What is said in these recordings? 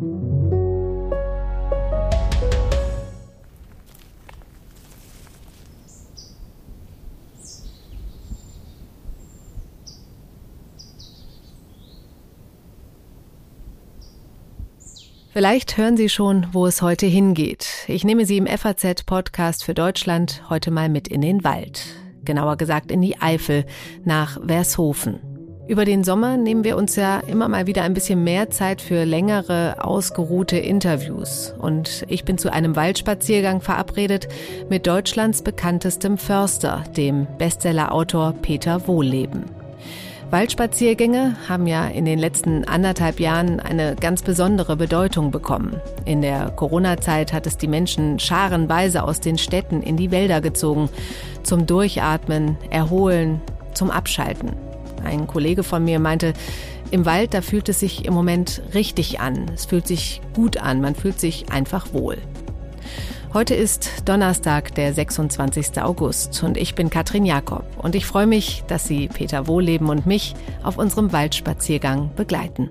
Vielleicht hören Sie schon, wo es heute hingeht. Ich nehme Sie im FAZ-Podcast für Deutschland heute mal mit in den Wald. Genauer gesagt in die Eifel, nach Vershofen. Über den Sommer nehmen wir uns ja immer mal wieder ein bisschen mehr Zeit für längere, ausgeruhte Interviews. Und ich bin zu einem Waldspaziergang verabredet mit Deutschlands bekanntestem Förster, dem Bestsellerautor Peter Wohlleben. Waldspaziergänge haben ja in den letzten anderthalb Jahren eine ganz besondere Bedeutung bekommen. In der Corona-Zeit hat es die Menschen scharenweise aus den Städten in die Wälder gezogen. Zum Durchatmen, Erholen, zum Abschalten. Ein Kollege von mir meinte, im Wald, da fühlt es sich im Moment richtig an. Es fühlt sich gut an. Man fühlt sich einfach wohl. Heute ist Donnerstag, der 26. August und ich bin Katrin Jakob und ich freue mich, dass Sie Peter Wohleben und mich auf unserem Waldspaziergang begleiten.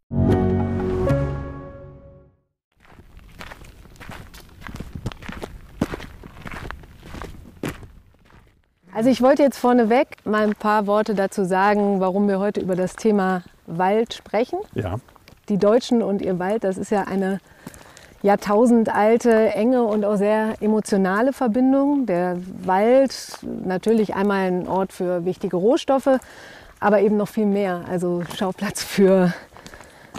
Also ich wollte jetzt vorneweg mal ein paar Worte dazu sagen, warum wir heute über das Thema Wald sprechen. Ja. Die Deutschen und ihr Wald, das ist ja eine jahrtausendalte, enge und auch sehr emotionale Verbindung. Der Wald, natürlich einmal ein Ort für wichtige Rohstoffe, aber eben noch viel mehr. Also Schauplatz für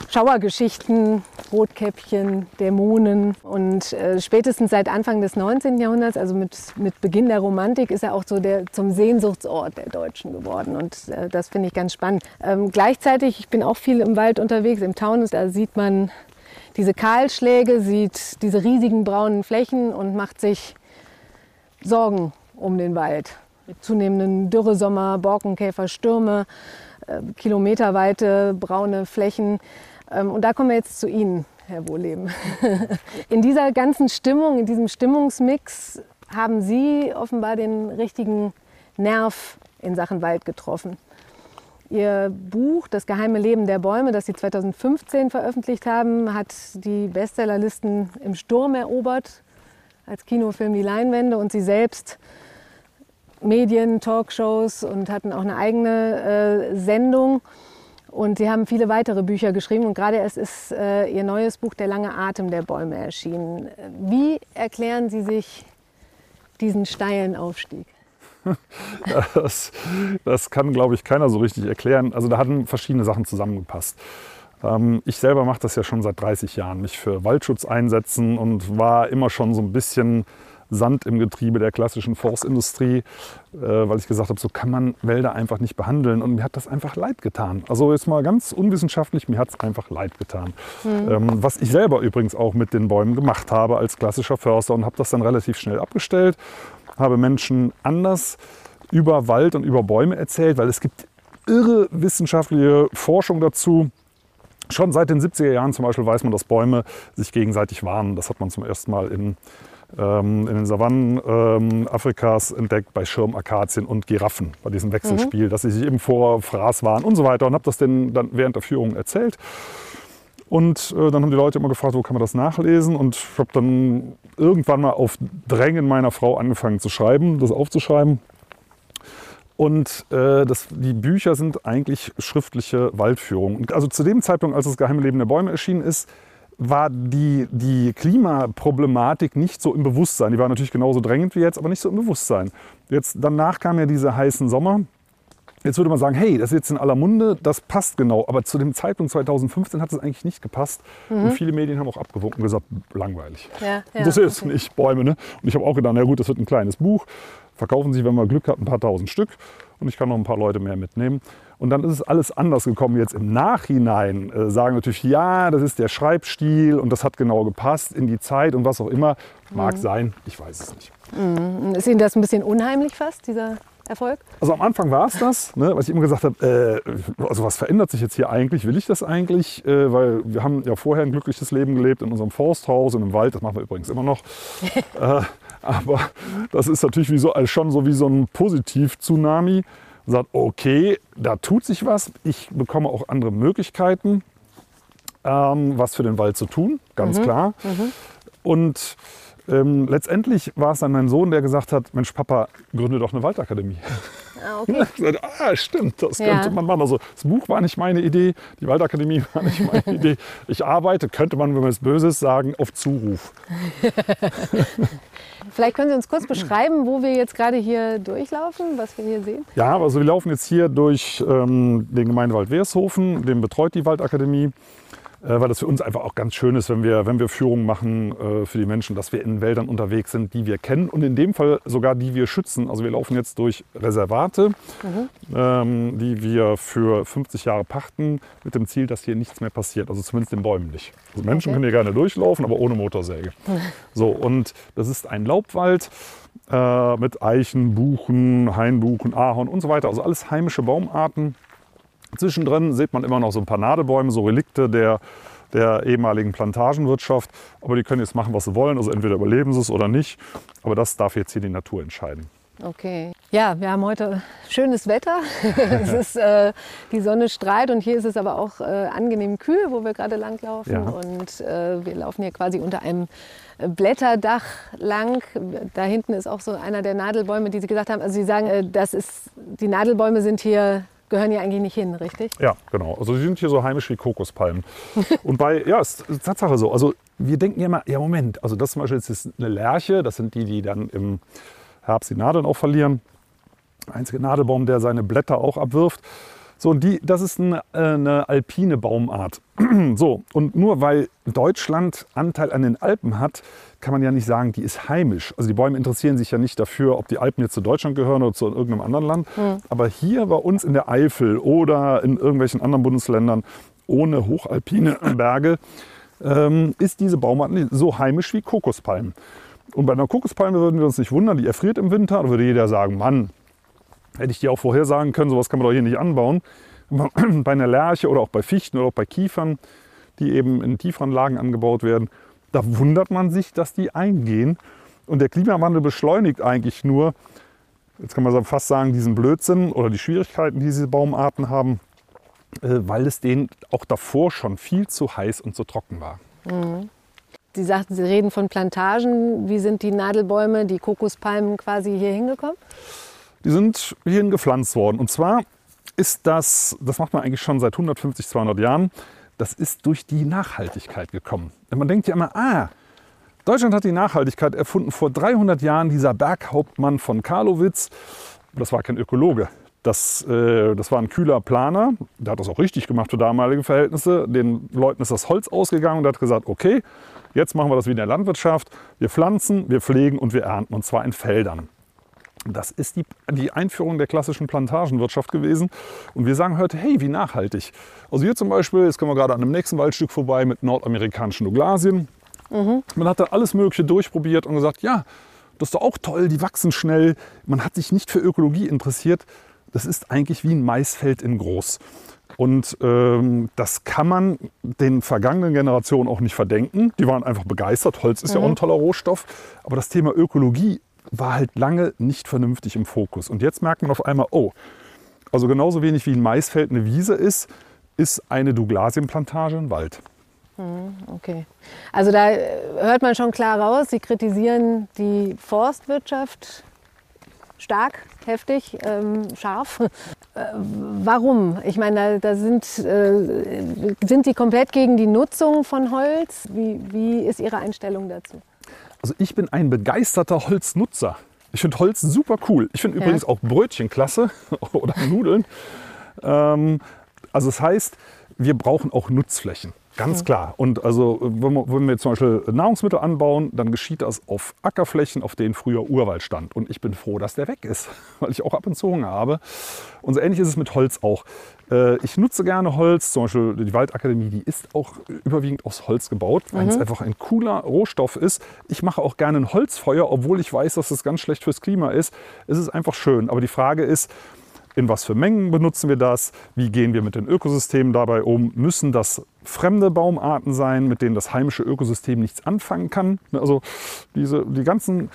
Schauergeschichten, Rotkäppchen, Dämonen. Und äh, spätestens seit Anfang des 19. Jahrhunderts, also mit, mit Beginn der Romantik, ist er auch so der, zum Sehnsuchtsort der Deutschen geworden. Und äh, das finde ich ganz spannend. Ähm, gleichzeitig, ich bin auch viel im Wald unterwegs, im Taunus, da sieht man diese Kahlschläge, sieht diese riesigen braunen Flächen und macht sich Sorgen um den Wald. Mit zunehmenden Dürresommer, Borkenkäfer, Stürme. Äh, kilometerweite braune Flächen. Ähm, und da kommen wir jetzt zu Ihnen, Herr Wohleben. In dieser ganzen Stimmung, in diesem Stimmungsmix haben Sie offenbar den richtigen Nerv in Sachen Wald getroffen. Ihr Buch Das geheime Leben der Bäume, das Sie 2015 veröffentlicht haben, hat die Bestsellerlisten im Sturm erobert, als Kinofilm die Leinwände und Sie selbst Medien, Talkshows und hatten auch eine eigene äh, Sendung. Und sie haben viele weitere Bücher geschrieben und gerade es ist äh, ihr neues Buch Der lange Atem der Bäume erschienen. Wie erklären Sie sich diesen steilen Aufstieg? das, das kann, glaube ich, keiner so richtig erklären. Also da hatten verschiedene Sachen zusammengepasst. Ähm, ich selber mache das ja schon seit 30 Jahren, mich für Waldschutz einsetzen und war immer schon so ein bisschen Sand im Getriebe der klassischen Forstindustrie, äh, weil ich gesagt habe, so kann man Wälder einfach nicht behandeln. Und mir hat das einfach leid getan. Also jetzt mal ganz unwissenschaftlich, mir hat es einfach leid getan. Mhm. Ähm, was ich selber übrigens auch mit den Bäumen gemacht habe als klassischer Förster und habe das dann relativ schnell abgestellt, habe Menschen anders über Wald und über Bäume erzählt, weil es gibt irre wissenschaftliche Forschung dazu. Schon seit den 70er Jahren zum Beispiel weiß man, dass Bäume sich gegenseitig warnen. Das hat man zum ersten Mal in in den Savannen ähm, Afrikas entdeckt bei Schirmakazien und Giraffen, bei diesem Wechselspiel, mhm. dass sie sich eben vor Fraß waren und so weiter und habe das denen dann während der Führung erzählt. Und äh, dann haben die Leute immer gefragt, wo kann man das nachlesen? Und ich habe dann irgendwann mal auf Drängen meiner Frau angefangen zu schreiben, das aufzuschreiben. Und äh, das, die Bücher sind eigentlich schriftliche Waldführungen. Also zu dem Zeitpunkt, als das Geheime Leben der Bäume erschienen ist, war die, die Klimaproblematik nicht so im Bewusstsein. Die war natürlich genauso drängend wie jetzt, aber nicht so im Bewusstsein. Jetzt, danach kamen ja diese heißen Sommer. Jetzt würde man sagen, hey, das ist jetzt in aller Munde, das passt genau. Aber zu dem Zeitpunkt 2015 hat es eigentlich nicht gepasst. Mhm. Und viele Medien haben auch abgewunken und gesagt, langweilig. Ja, ja, das ist okay. nicht Bäume. Ne? Und ich habe auch gedacht, na gut, das wird ein kleines Buch. Verkaufen Sie, wenn man Glück hat, ein paar tausend Stück. Und ich kann noch ein paar Leute mehr mitnehmen. Und dann ist es alles anders gekommen. Jetzt im Nachhinein äh, sagen natürlich, ja, das ist der Schreibstil und das hat genau gepasst in die Zeit und was auch immer. Mag mhm. sein, ich weiß es nicht. Mhm. Ist Ihnen das ein bisschen unheimlich fast, dieser Erfolg? Also am Anfang war es das, ne, was ich immer gesagt habe, äh, also was verändert sich jetzt hier eigentlich? Will ich das eigentlich? Äh, weil wir haben ja vorher ein glückliches Leben gelebt in unserem Forsthaus und im Wald, das machen wir übrigens immer noch. äh, aber das ist natürlich wie so, schon so wie so ein Positiv-Tsunami. Sagt, okay, da tut sich was, ich bekomme auch andere Möglichkeiten, ähm, was für den Wald zu tun, ganz mhm. klar. Mhm. Und ähm, letztendlich war es dann mein Sohn, der gesagt hat, Mensch Papa, gründe doch eine Waldakademie. Ah, okay. gesagt, ah stimmt, das ja. könnte man machen. Also das Buch war nicht meine Idee, die Waldakademie war nicht meine Idee. Ich arbeite, könnte man, wenn man es Böses sagen, auf Zuruf. Vielleicht können Sie uns kurz beschreiben, wo wir jetzt gerade hier durchlaufen, was wir hier sehen? Ja, also wir laufen jetzt hier durch ähm, den Gemeindewald Weershofen, den betreut die Waldakademie. Äh, weil das für uns einfach auch ganz schön ist, wenn wir, wenn wir Führungen machen äh, für die Menschen, dass wir in Wäldern unterwegs sind, die wir kennen und in dem Fall sogar die wir schützen. Also wir laufen jetzt durch Reservate, mhm. ähm, die wir für 50 Jahre pachten, mit dem Ziel, dass hier nichts mehr passiert, also zumindest den Bäumen nicht. Also Menschen okay. können hier gerne durchlaufen, aber ohne Motorsäge. Mhm. So, und das ist ein Laubwald äh, mit Eichen, Buchen, Hainbuchen, Ahorn und so weiter, also alles heimische Baumarten. Zwischendrin sieht man immer noch so ein paar Nadelbäume, so Relikte der, der ehemaligen Plantagenwirtschaft. Aber die können jetzt machen, was sie wollen. Also entweder überleben sie es oder nicht. Aber das darf jetzt hier die Natur entscheiden. Okay. Ja, wir haben heute schönes Wetter. es ist, äh, die Sonne strahlt und hier ist es aber auch äh, angenehm kühl, wo wir gerade langlaufen. Ja. Und äh, wir laufen hier quasi unter einem Blätterdach lang. Da hinten ist auch so einer der Nadelbäume, die Sie gesagt haben. Also Sie sagen, äh, das ist, die Nadelbäume sind hier gehören hier eigentlich nicht hin, richtig? Ja, genau. Also sie sind hier so heimisch wie Kokospalmen. und bei, ja, ist, ist Tatsache so. Also wir denken ja immer, ja Moment, also das zum Beispiel ist eine Lerche, das sind die, die dann im Herbst die Nadeln auch verlieren. Einzige Nadelbaum, der seine Blätter auch abwirft. So, und die, das ist eine, äh, eine alpine Baumart. so, und nur weil Deutschland Anteil an den Alpen hat, kann man ja nicht sagen, die ist heimisch. Also die Bäume interessieren sich ja nicht dafür, ob die Alpen jetzt zu Deutschland gehören oder zu irgendeinem anderen Land. Mhm. Aber hier bei uns in der Eifel oder in irgendwelchen anderen Bundesländern ohne hochalpine Berge ähm, ist diese Baumart so heimisch wie Kokospalmen. Und bei einer Kokospalme würden wir uns nicht wundern, die erfriert im Winter. Da würde jeder sagen, Mann, hätte ich dir auch vorher sagen können, sowas kann man doch hier nicht anbauen. Bei einer Lerche oder auch bei Fichten oder auch bei Kiefern, die eben in tieferen Lagen angebaut werden, da wundert man sich, dass die eingehen. Und der Klimawandel beschleunigt eigentlich nur, jetzt kann man fast sagen, diesen Blödsinn oder die Schwierigkeiten, die diese Baumarten haben, äh, weil es denen auch davor schon viel zu heiß und zu trocken war. Mhm. Sie sagten, Sie reden von Plantagen. Wie sind die Nadelbäume, die Kokospalmen quasi hier hingekommen? Die sind hierhin gepflanzt worden. Und zwar ist das, das macht man eigentlich schon seit 150, 200 Jahren, das ist durch die Nachhaltigkeit gekommen. Denn man denkt ja immer, ah, Deutschland hat die Nachhaltigkeit erfunden vor 300 Jahren, dieser Berghauptmann von Karlowitz. Das war kein Ökologe. Das, äh, das war ein kühler Planer, der hat das auch richtig gemacht für damalige Verhältnisse. Den Leuten ist das Holz ausgegangen und hat gesagt, okay, jetzt machen wir das wie in der Landwirtschaft. Wir pflanzen, wir pflegen und wir ernten und zwar in Feldern. Das ist die, die, Einführung der klassischen Plantagenwirtschaft gewesen. Und wir sagen heute, hey, wie nachhaltig. Also hier zum Beispiel, jetzt kommen wir gerade an einem nächsten Waldstück vorbei mit nordamerikanischen Douglasien. Mhm. Man hat da alles Mögliche durchprobiert und gesagt, ja, das ist doch auch toll, die wachsen schnell. Man hat sich nicht für Ökologie interessiert. Das ist eigentlich wie ein Maisfeld in groß. Und ähm, das kann man den vergangenen Generationen auch nicht verdenken. Die waren einfach begeistert. Holz ist mhm. ja auch ein toller Rohstoff. Aber das Thema Ökologie war halt lange nicht vernünftig im Fokus. Und jetzt merkt man auf einmal, oh, also genauso wenig wie ein Maisfeld eine Wiese ist, ist eine Douglasienplantage ein Wald. Hm, okay. Also da äh, hört man schon klar raus, Sie kritisieren die Forstwirtschaft stark, heftig, ähm, scharf. Äh, warum? Ich meine, da, da sind, äh, sind Sie komplett gegen die Nutzung von Holz? Wie, wie ist Ihre Einstellung dazu? Also ich bin ein begeisterter Holznutzer. Ich finde Holz super cool. Ich finde Ja. übrigens auch Brötchen klasse oder Nudeln. Ähm, also das heißt, wir brauchen auch Nutzflächen. Ganz klar. Und also, wenn wir, wenn wir zum Beispiel Nahrungsmittel anbauen, dann geschieht das auf Ackerflächen, auf denen früher Urwald stand. Und ich bin froh, dass der weg ist, weil ich auch ab und zu Hunger habe. Und so ähnlich ist es mit Holz auch. Äh, Ich nutze gerne Holz, zum Beispiel die Waldakademie, die ist auch überwiegend aus Holz gebaut, weil es einfach ein cooler Rohstoff ist. Ich mache auch gerne ein Holzfeuer, obwohl ich weiß, dass das ganz schlecht fürs Klima ist. Es ist einfach schön. Aber die Frage ist, in was für Mengen benutzen wir das? Wie gehen wir mit den Ökosystemen dabei um? Müssen das fremde Baumarten sein, mit denen das heimische Ökosystem nichts anfangen kann? Also diese, die ganzen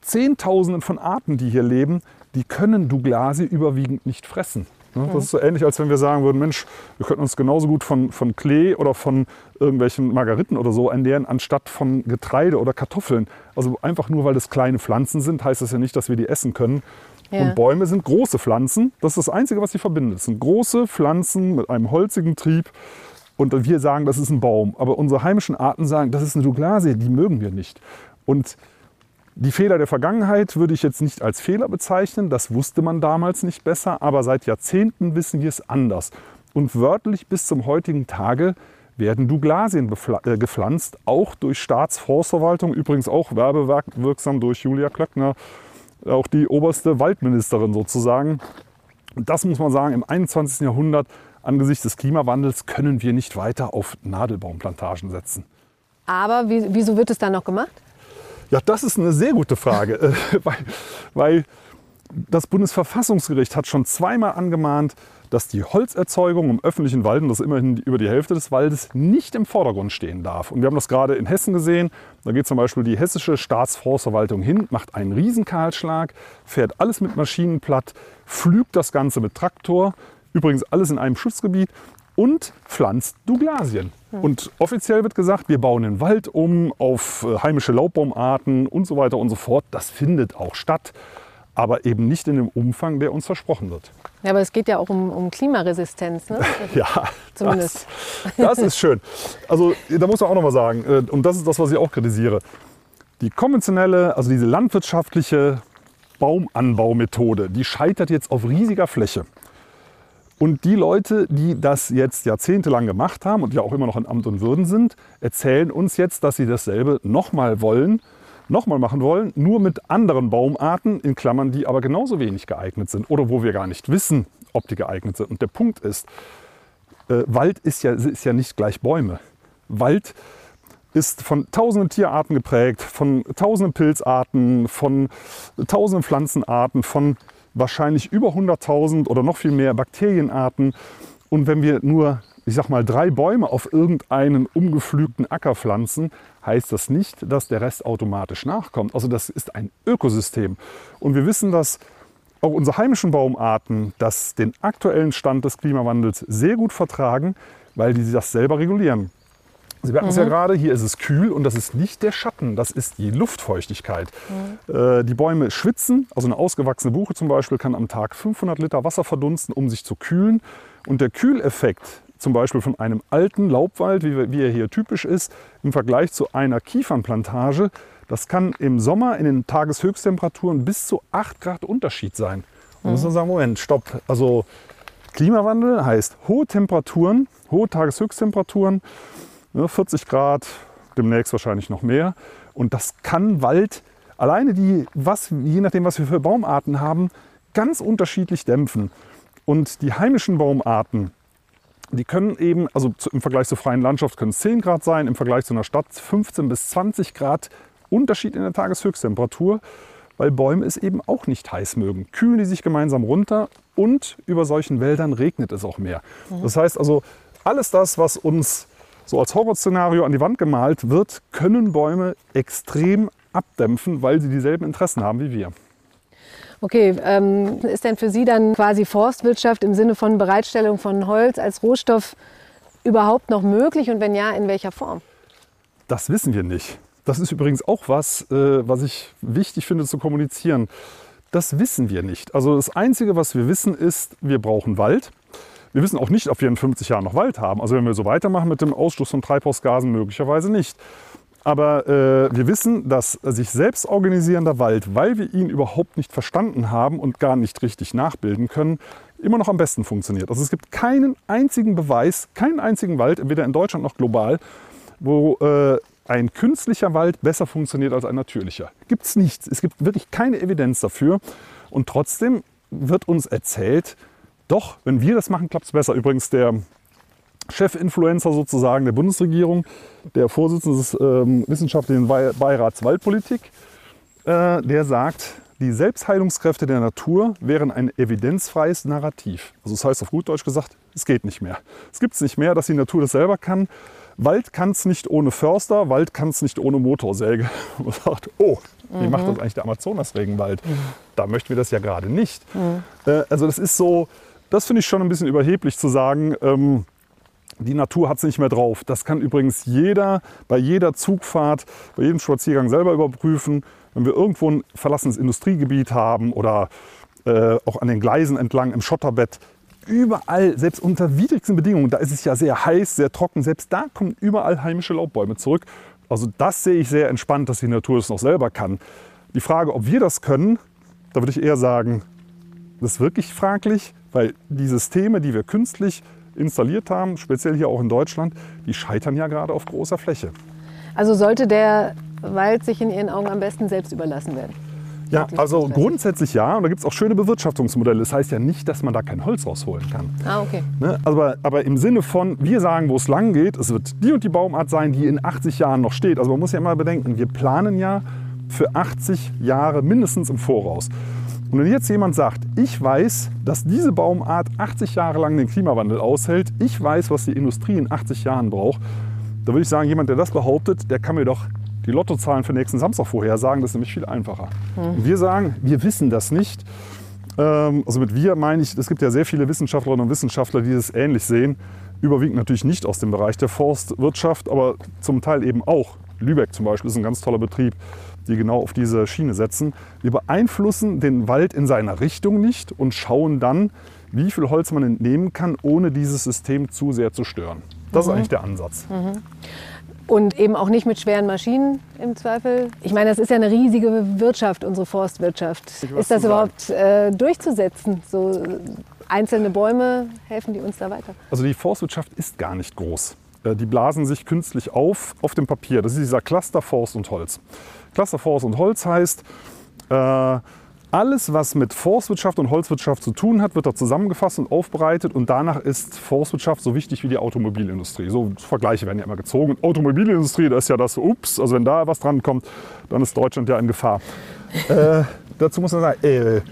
Zehntausenden von Arten, die hier leben, die können Douglasi überwiegend nicht fressen. Ne, Das ist so ähnlich, als wenn wir sagen würden, Mensch, wir könnten uns genauso gut von, von Klee oder von irgendwelchen Margariten oder so ernähren, anstatt von Getreide oder Kartoffeln. Also einfach nur, weil das kleine Pflanzen sind, heißt das ja nicht, dass wir die essen können. Ja. Und Bäume sind große Pflanzen. Das ist das Einzige, was sie verbindet. Es sind große Pflanzen mit einem holzigen Trieb. Und wir sagen, das ist ein Baum. Aber unsere heimischen Arten sagen, das ist eine Douglasie, die mögen wir nicht. Und die Fehler der Vergangenheit würde ich jetzt nicht als Fehler bezeichnen. Das wusste man damals nicht besser. Aber seit Jahrzehnten wissen wir es anders. Und wörtlich bis zum heutigen Tage werden Douglasien äh, gepflanzt, auch durch Staatsforstverwaltung, übrigens auch werbewirksam durch Julia Klöckner, auch die oberste Waldministerin sozusagen. Und das muss man sagen, im 21. Jahrhundert angesichts des Klimawandels können wir nicht weiter auf Nadelbaumplantagen setzen. Aber wie, wieso wird es dann noch gemacht? Ja, das ist eine sehr gute Frage, äh, weil, weil das Bundesverfassungsgericht hat schon zweimal angemahnt, dass die Holzerzeugung im öffentlichen Wald, und das ist immerhin über die Hälfte des Waldes, nicht im Vordergrund stehen darf. Und wir haben das gerade in Hessen gesehen. Da geht zum Beispiel die hessische Staatsforstverwaltung hin, macht einen Riesenkahlschlag, fährt alles mit Maschinen platt, pflügt das Ganze mit Traktor, übrigens alles in einem Schutzgebiet und pflanzt Douglasien. Und offiziell wird gesagt, wir bauen den Wald um auf äh, heimische Laubbaumarten und so weiter und so fort. Das findet auch statt, aber eben nicht in dem Umfang, der uns versprochen wird. Ja, aber es geht ja auch um, um Klimaresistenz. Ne? Ja, Zumindest. Das, das ist schön. Also da muss man auch noch mal sagen, äh, und das ist das, was ich auch kritisiere. Die konventionelle, also diese landwirtschaftliche Baumanbaumethode, die scheitert jetzt auf riesiger Fläche. Und die Leute, die das jetzt jahrzehntelang gemacht haben und ja auch immer noch in Amt und Würden sind, erzählen uns jetzt, dass sie dasselbe nochmal wollen, nochmal machen wollen, nur mit anderen Baumarten, in Klammern, die aber genauso wenig geeignet sind oder wo wir gar nicht wissen, ob die geeignet sind. Und der Punkt ist, äh, Wald ist ja, ist ja nicht gleich Bäume. Wald ist von tausenden Tierarten geprägt, von tausenden Pilzarten, von tausenden Pflanzenarten, von wahrscheinlich über 100.000 oder noch viel mehr Bakterienarten. Und wenn wir nur, ich sag mal, drei Bäume auf irgendeinen umgepflügten Acker pflanzen, heißt das nicht, dass der Rest automatisch nachkommt. Also das ist ein Ökosystem. Und wir wissen, dass auch unsere heimischen Baumarten das den aktuellen Stand des Klimawandels sehr gut vertragen, weil die das selber regulieren. Sie merken es ja gerade, hier ist es kühl und das ist nicht der Schatten, das ist die Luftfeuchtigkeit. Äh, die Bäume schwitzen, also eine ausgewachsene Buche zum Beispiel kann am Tag 500 Liter Wasser verdunsten, um sich zu kühlen. Und der Kühleffekt zum Beispiel von einem alten Laubwald, wie, wie er hier typisch ist, im Vergleich zu einer Kiefernplantage, das kann im Sommer in den Tageshöchsttemperaturen bis zu 8 Grad Unterschied sein. Und muss man sagen, Moment, stopp. Also Klimawandel heißt hohe Temperaturen, hohe Tageshöchsttemperaturen, ne, 40 Grad, demnächst wahrscheinlich noch mehr. Und das kann Wald alleine die, was, je nachdem, was wir für Baumarten haben, ganz unterschiedlich dämpfen. Und die heimischen Baumarten, die können eben, also im Vergleich zur freien Landschaft können es 10 Grad sein, im Vergleich zu einer Stadt 15 bis 20 Grad Unterschied in der Tageshöchsttemperatur, weil Bäume es eben auch nicht heiß mögen. Kühlen die sich gemeinsam runter und über solchen Wäldern regnet es auch mehr. Das heißt also, alles das, was uns so als Horrorszenario an die Wand gemalt wird, können Bäume extrem abdämpfen, weil sie dieselben Interessen haben wie wir. Okay, ähm, ist denn für Sie dann quasi Forstwirtschaft im Sinne von Bereitstellung von Holz als Rohstoff überhaupt noch möglich und wenn ja, in welcher Form? Das wissen wir nicht. Das ist übrigens auch was, äh, was ich wichtig finde zu kommunizieren. Das wissen wir nicht. Also das Einzige, was wir wissen, ist, wir brauchen Wald. Wir wissen auch nicht, ob wir in 50 Jahren noch Wald haben. Also wenn wir so weitermachen mit dem Ausstoß von Treibhausgasen, möglicherweise nicht. Aber äh, wir wissen, dass sich selbst organisierender Wald, weil wir ihn überhaupt nicht verstanden haben und gar nicht richtig nachbilden können, immer noch am besten funktioniert. Also es gibt keinen einzigen Beweis, keinen einzigen Wald, weder in Deutschland noch global, wo äh, ein künstlicher Wald besser funktioniert als ein natürlicher. Gibt es nichts. Es gibt wirklich keine Evidenz dafür. Und trotzdem wird uns erzählt, doch, wenn wir das machen, klappt es besser. Übrigens, der Chefinfluencer sozusagen der Bundesregierung, der Vorsitzende des ähm, wissenschaftlichen Beirats Waldpolitik, äh, der sagt, die Selbstheilungskräfte der Natur wären ein evidenzfreies Narrativ. Also das heißt auf gut Deutsch gesagt, es geht nicht mehr. Es gibt es nicht mehr, dass die Natur das selber kann. Wald kann es nicht ohne Förster, Wald kann es nicht ohne Motorsäge. Man sagt, oh, wie mhm. macht das eigentlich der Amazonas-Regenwald? Mhm. Da möchten wir das ja gerade nicht. Mhm. Äh, also das ist so, das finde ich schon ein bisschen überheblich zu sagen, ähm, die Natur hat es nicht mehr drauf. Das kann übrigens jeder bei jeder Zugfahrt, bei jedem Spaziergang selber überprüfen. Wenn wir irgendwo ein verlassenes Industriegebiet haben oder äh, auch an den Gleisen entlang im Schotterbett, überall, selbst unter widrigsten Bedingungen, da ist es ja sehr heiß, sehr trocken, selbst da kommen überall heimische Laubbäume zurück. Also das sehe ich sehr entspannt, dass die Natur es noch selber kann. Die Frage, ob wir das können, da würde ich eher sagen, das ist wirklich fraglich, weil die Systeme, die wir künstlich installiert haben, speziell hier auch in Deutschland, die scheitern ja gerade auf großer Fläche. Also sollte der Wald sich in Ihren Augen am besten selbst überlassen werden? Ja, also grundsätzlich ja. Und da gibt es auch schöne Bewirtschaftungsmodelle. Das heißt ja nicht, dass man da kein Holz rausholen kann. Ah, okay. Ne? Aber, aber im Sinne von, wir sagen, wo es lang geht, es wird die und die Baumart sein, die in 80 Jahren noch steht. Also man muss ja immer bedenken, wir planen ja für 80 Jahre mindestens im Voraus. Und wenn jetzt jemand sagt, ich weiß, dass diese Baumart 80 Jahre lang den Klimawandel aushält, ich weiß, was die Industrie in 80 Jahren braucht, da würde ich sagen, jemand, der das behauptet, der kann mir doch die Lottozahlen für nächsten Samstag vorhersagen. Das ist nämlich viel einfacher. Mhm. Wir sagen, wir wissen das nicht. Ähm, also mit wir meine ich, es gibt ja sehr viele Wissenschaftlerinnen und Wissenschaftler, die das ähnlich sehen. Überwiegend natürlich nicht aus dem Bereich der Forstwirtschaft, aber zum Teil eben auch. Lübeck zum Beispiel ist ein ganz toller Betrieb die genau auf diese Schiene setzen. Wir beeinflussen den Wald in seiner Richtung nicht und schauen dann, wie viel Holz man entnehmen kann, ohne dieses System zu sehr zu stören. Das mhm. ist eigentlich der Ansatz. Mhm. Und eben auch nicht mit schweren Maschinen im Zweifel. Ich meine, das ist ja eine riesige Wirtschaft, unsere Forstwirtschaft. Ist das überhaupt äh, durchzusetzen? So einzelne Bäume helfen die uns da weiter? Also die Forstwirtschaft ist gar nicht groß. Äh, die blasen sich künstlich auf auf dem Papier. Das ist dieser Cluster Forst und Holz. Cluster Forst und Holz heißt, äh, alles, was mit Forstwirtschaft und Holzwirtschaft zu tun hat, wird da zusammengefasst und aufbereitet. Und danach ist Forstwirtschaft so wichtig wie die Automobilindustrie. So Vergleiche werden ja immer gezogen. Automobilindustrie, da ist ja das, ups, also wenn da was dran kommt, dann ist Deutschland ja in Gefahr. äh, dazu muss man sagen, äh,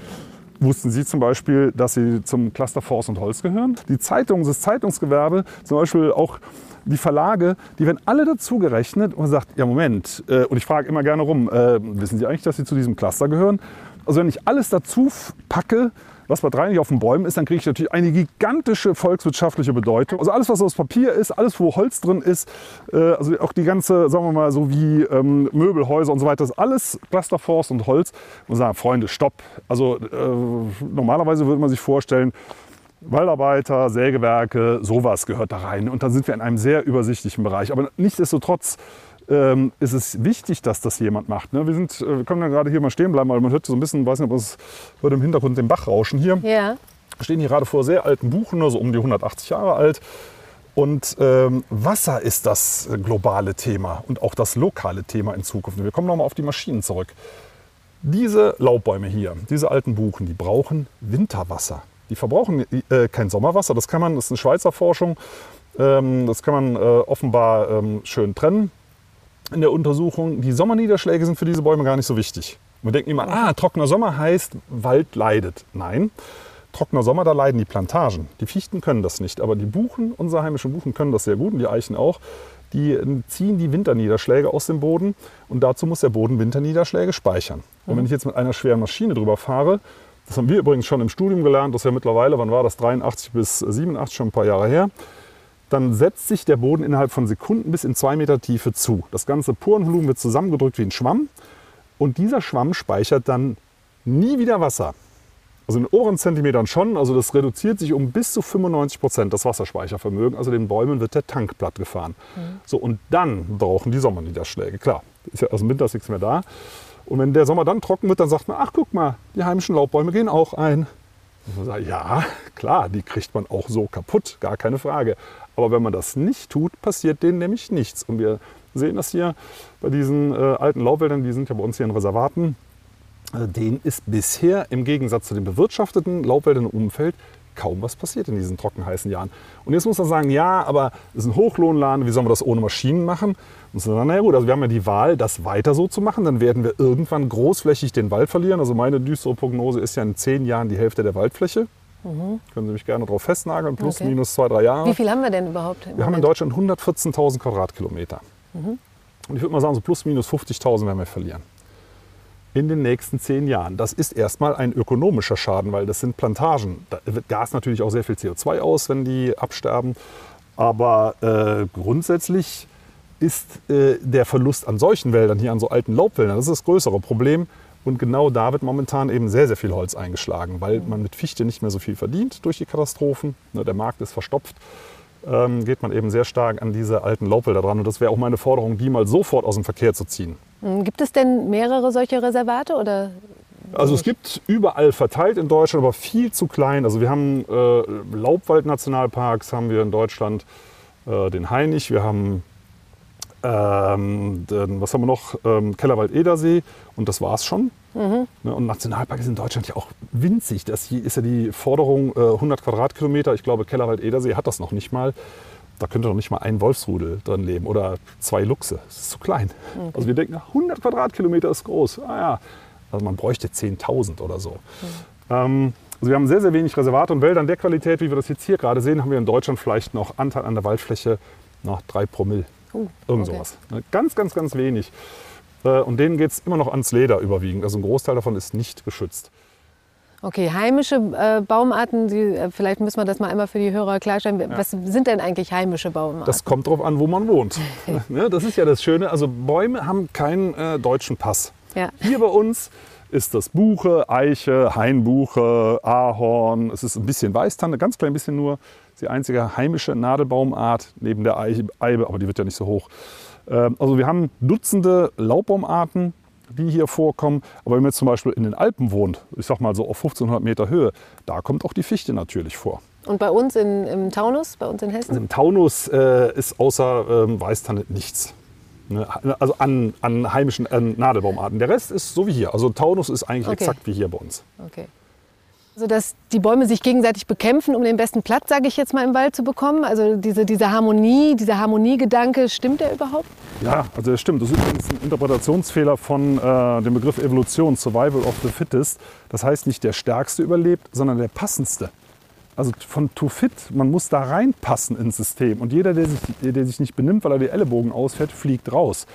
Wussten Sie zum Beispiel, dass Sie zum Cluster Forst und Holz gehören? Die Zeitung, das Zeitungsgewerbe, zum Beispiel auch die Verlage, die werden alle dazu gerechnet und sagt, ja Moment, äh, und ich frage immer gerne rum, äh, wissen Sie eigentlich, dass Sie zu diesem Cluster gehören? Also wenn ich alles dazu packe, was bei drei nicht auf den Bäumen ist, dann kriege ich natürlich eine gigantische volkswirtschaftliche Bedeutung. Also alles, was aus Papier ist, alles, wo Holz drin ist, äh, also auch die ganze, sagen wir mal, so wie ähm, Möbelhäuser und so weiter, ist alles Clusterforst und Holz. Und sagen, Freunde, stopp. Also äh, normalerweise würde man sich vorstellen, Waldarbeiter, Sägewerke, sowas gehört da rein. Und dann sind wir in einem sehr übersichtlichen Bereich. Aber nichtsdestotrotz ähm, ist es wichtig, dass das jemand macht. Ne? Wir, sind, äh, wir können ja gerade hier mal stehen bleiben, weil man hört so ein bisschen, weiß nicht, ob es hört im Hintergrund den Bach rauschen hier. Ja. Wir stehen hier gerade vor sehr alten Buchen, also um die 180 Jahre alt. Und ähm, Wasser ist das globale Thema und auch das lokale Thema in Zukunft. Wir kommen nochmal auf die Maschinen zurück. Diese Laubbäume hier, diese alten Buchen, die brauchen Winterwasser. Die verbrauchen äh, kein Sommerwasser. Das kann man, das ist eine Schweizer Forschung. Ähm, das kann man äh, offenbar ähm, schön trennen in der Untersuchung. Die Sommerniederschläge sind für diese Bäume gar nicht so wichtig. Man denkt immer, ah, trockener Sommer heißt, Wald leidet. Nein, trockener Sommer, da leiden die Plantagen. Die Fichten können das nicht, aber die Buchen, unsere heimischen Buchen können das sehr gut und die Eichen auch. Die äh, ziehen die Winterniederschläge aus dem Boden und dazu muss der Boden Winterniederschläge speichern. Und wenn ich jetzt mit einer schweren Maschine drüber fahre, das haben wir übrigens schon im Studium gelernt, das ist ja mittlerweile, wann war das, 83 bis 87, schon ein paar Jahre her. Dann setzt sich der Boden innerhalb von Sekunden bis in zwei Meter Tiefe zu. Das ganze Porenvolumen wird zusammengedrückt wie ein Schwamm und dieser Schwamm speichert dann nie wieder Wasser. Also in den oberen Zentimetern schon. Also das reduziert sich um bis zu 95 Prozent das Wasserspeichervermögen. Also den Bäumen wird der Tank platt gefahren. Mhm. So, und dann brauchen die Sommerniederschläge. Klar, ist ja, also im Winter ist nichts mehr da. Und wenn der Sommer dann trocken wird, dann sagt man, ach guck mal, die heimischen Laubbäume gehen auch ein. Und man sagt, ja, klar, die kriegt man auch so kaputt, gar keine Frage. Aber wenn man das nicht tut, passiert denen nämlich nichts. Und wir sehen das hier bei diesen äh, alten Laubwäldern, die sind ja bei uns hier in Reservaten. Äh, denen ist bisher im Gegensatz zu den bewirtschafteten Laubwäldern im Umfeld kaum was passiert in diesen trockenheißen Jahren. Und jetzt muss man sagen, ja, aber es ist ein Hochlohnladen, wie sollen wir das ohne Maschinen machen? Und so, na gut, also wir haben ja die Wahl, das weiter so zu machen. Dann werden wir irgendwann großflächig den Wald verlieren. Also meine düstere Prognose ist ja in zehn Jahren die Hälfte der Waldfläche. Mhm. Können Sie mich gerne darauf festnageln, plus okay. minus zwei, drei Jahre. Wie viel haben wir denn überhaupt? Wir Moment? haben in Deutschland 114.000 Quadratkilometer. Mhm. Und ich würde mal sagen, so plus minus 50.000 werden wir verlieren in den nächsten zehn Jahren. Das ist erstmal ein ökonomischer Schaden, weil das sind Plantagen. Da wird Gas natürlich auch sehr viel CO2 aus, wenn die absterben. Aber äh, grundsätzlich ist äh, der Verlust an solchen Wäldern, hier an so alten Laubwäldern, das ist das größere Problem. Und genau da wird momentan eben sehr, sehr viel Holz eingeschlagen, weil man mit Fichte nicht mehr so viel verdient durch die Katastrophen. Ne, der Markt ist verstopft. Ähm, geht man eben sehr stark an diese alten Laubwälder dran. Und das wäre auch meine Forderung, die mal sofort aus dem Verkehr zu ziehen. Hm, gibt es denn mehrere solche Reservate oder? Also es gibt überall verteilt in Deutschland, aber viel zu klein. Also wir haben äh, Laubwald-Nationalparks haben wir in Deutschland, äh, den Hainich, wir haben ähm, den, was haben wir noch? Ähm, Kellerwald-Edersee und das war es schon. Mhm. Ne, und Nationalpark ist in Deutschland ja auch winzig. Das hier ist ja die Forderung äh, 100 Quadratkilometer. Ich glaube, Kellerwald-Edersee hat das noch nicht mal. Da könnte noch nicht mal ein Wolfsrudel drin leben oder zwei Luchse. Das ist zu klein. Okay. Also wir denken, 100 Quadratkilometer ist groß. Ah ja, also man bräuchte 10.000 oder so. Mhm. Ähm, also wir haben sehr, sehr wenig Reservate und Wälder in der Qualität, wie wir das jetzt hier gerade sehen, haben wir in Deutschland vielleicht noch Anteil an der Waldfläche noch drei Promille. Uh, Irgend okay. sowas. Ne, ganz, ganz, ganz wenig. Äh, und denen geht es immer noch ans Leder überwiegend. Also ein Großteil davon ist nicht geschützt. Okay, heimische äh, Baumarten, die, äh, vielleicht müssen wir das mal einmal für die Hörer klarstellen. Ja. Was sind denn eigentlich heimische Baumarten? Das kommt darauf an, wo man wohnt. ne, das ist ja das Schöne. Also Bäume haben keinen äh, deutschen Pass. Ja. Hier bei uns ist das Buche, Eiche, Hainbuche, Ahorn. Es ist ein bisschen Weißtanne, ganz klein bisschen nur. Die einzige heimische Nadelbaumart neben der Eibe, aber die wird ja nicht so hoch. Ähm, also wir haben Dutzende Laubbaumarten, die hier vorkommen. Aber wenn man jetzt zum Beispiel in den Alpen wohnt, ich sag mal so auf 1500 Meter Höhe, da kommt auch die Fichte natürlich vor. Und bei uns in, im Taunus, bei uns in Hessen? Also Im Taunus äh, ist außer ähm, Weißtanne nichts. Ne? Also an, an heimischen äh, Nadelbaumarten. Der Rest ist so wie hier. Also Taunus ist eigentlich okay. exakt wie hier bei uns. Okay. Also dass die Bäume sich gegenseitig bekämpfen, um den besten Platz, sage ich jetzt mal, im Wald zu bekommen. Also diese, diese Harmonie, dieser Harmoniegedanke, stimmt der überhaupt? Ja, also das stimmt. Das ist übrigens ein Interpretationsfehler von äh, dem Begriff Evolution, Survival of the Fittest. Das heißt nicht der Stärkste überlebt, sondern der Passendste. Also von to fit, man muss da reinpassen ins System. Und jeder, der sich, der sich nicht benimmt, weil er die Ellenbogen ausfährt, fliegt raus.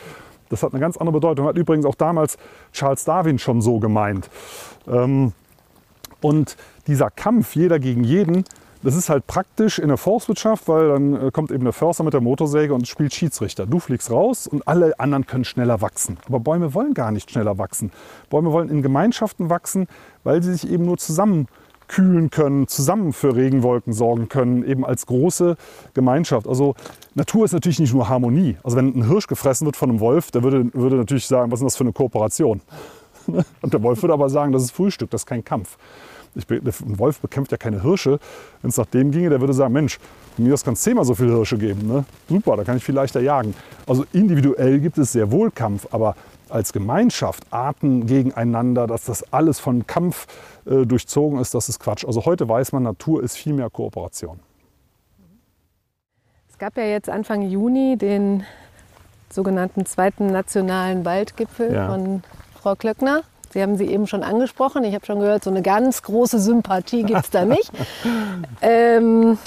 Das hat eine ganz andere Bedeutung. Hat übrigens auch damals Charles Darwin schon so gemeint. Ähm, und dieser Kampf jeder gegen jeden, das ist halt praktisch in der Forstwirtschaft, weil dann äh, kommt eben der Förster mit der Motorsäge und spielt Schiedsrichter. Du fliegst raus und alle anderen können schneller wachsen. Aber Bäume wollen gar nicht schneller wachsen. Bäume wollen in Gemeinschaften wachsen, weil sie sich eben nur zusammen kühlen können, zusammen für Regenwolken sorgen können, eben als große Gemeinschaft. Also Natur ist natürlich nicht nur Harmonie. Also wenn ein Hirsch gefressen wird von einem Wolf, der würde, würde natürlich sagen, was ist das für eine Kooperation? Und der Wolf würde aber sagen, das ist Frühstück, das ist kein Kampf. Ich, ein Wolf bekämpft ja keine Hirsche. Wenn es nach dem ginge, der würde sagen, Mensch, mir das kann es zehnmal so viele Hirsche geben. Ne? Super, da kann ich viel leichter jagen. Also individuell gibt es sehr wohl Kampf, aber als Gemeinschaft, Arten gegeneinander, dass das alles von Kampf äh, durchzogen ist, das ist Quatsch. Also heute weiß man, Natur ist viel mehr Kooperation. Es gab ja jetzt Anfang Juni den sogenannten zweiten nationalen Waldgipfel ja. von Frau Klöckner. Sie haben sie eben schon angesprochen. Ich habe schon gehört, so eine ganz große Sympathie gibt es da nicht. ähm,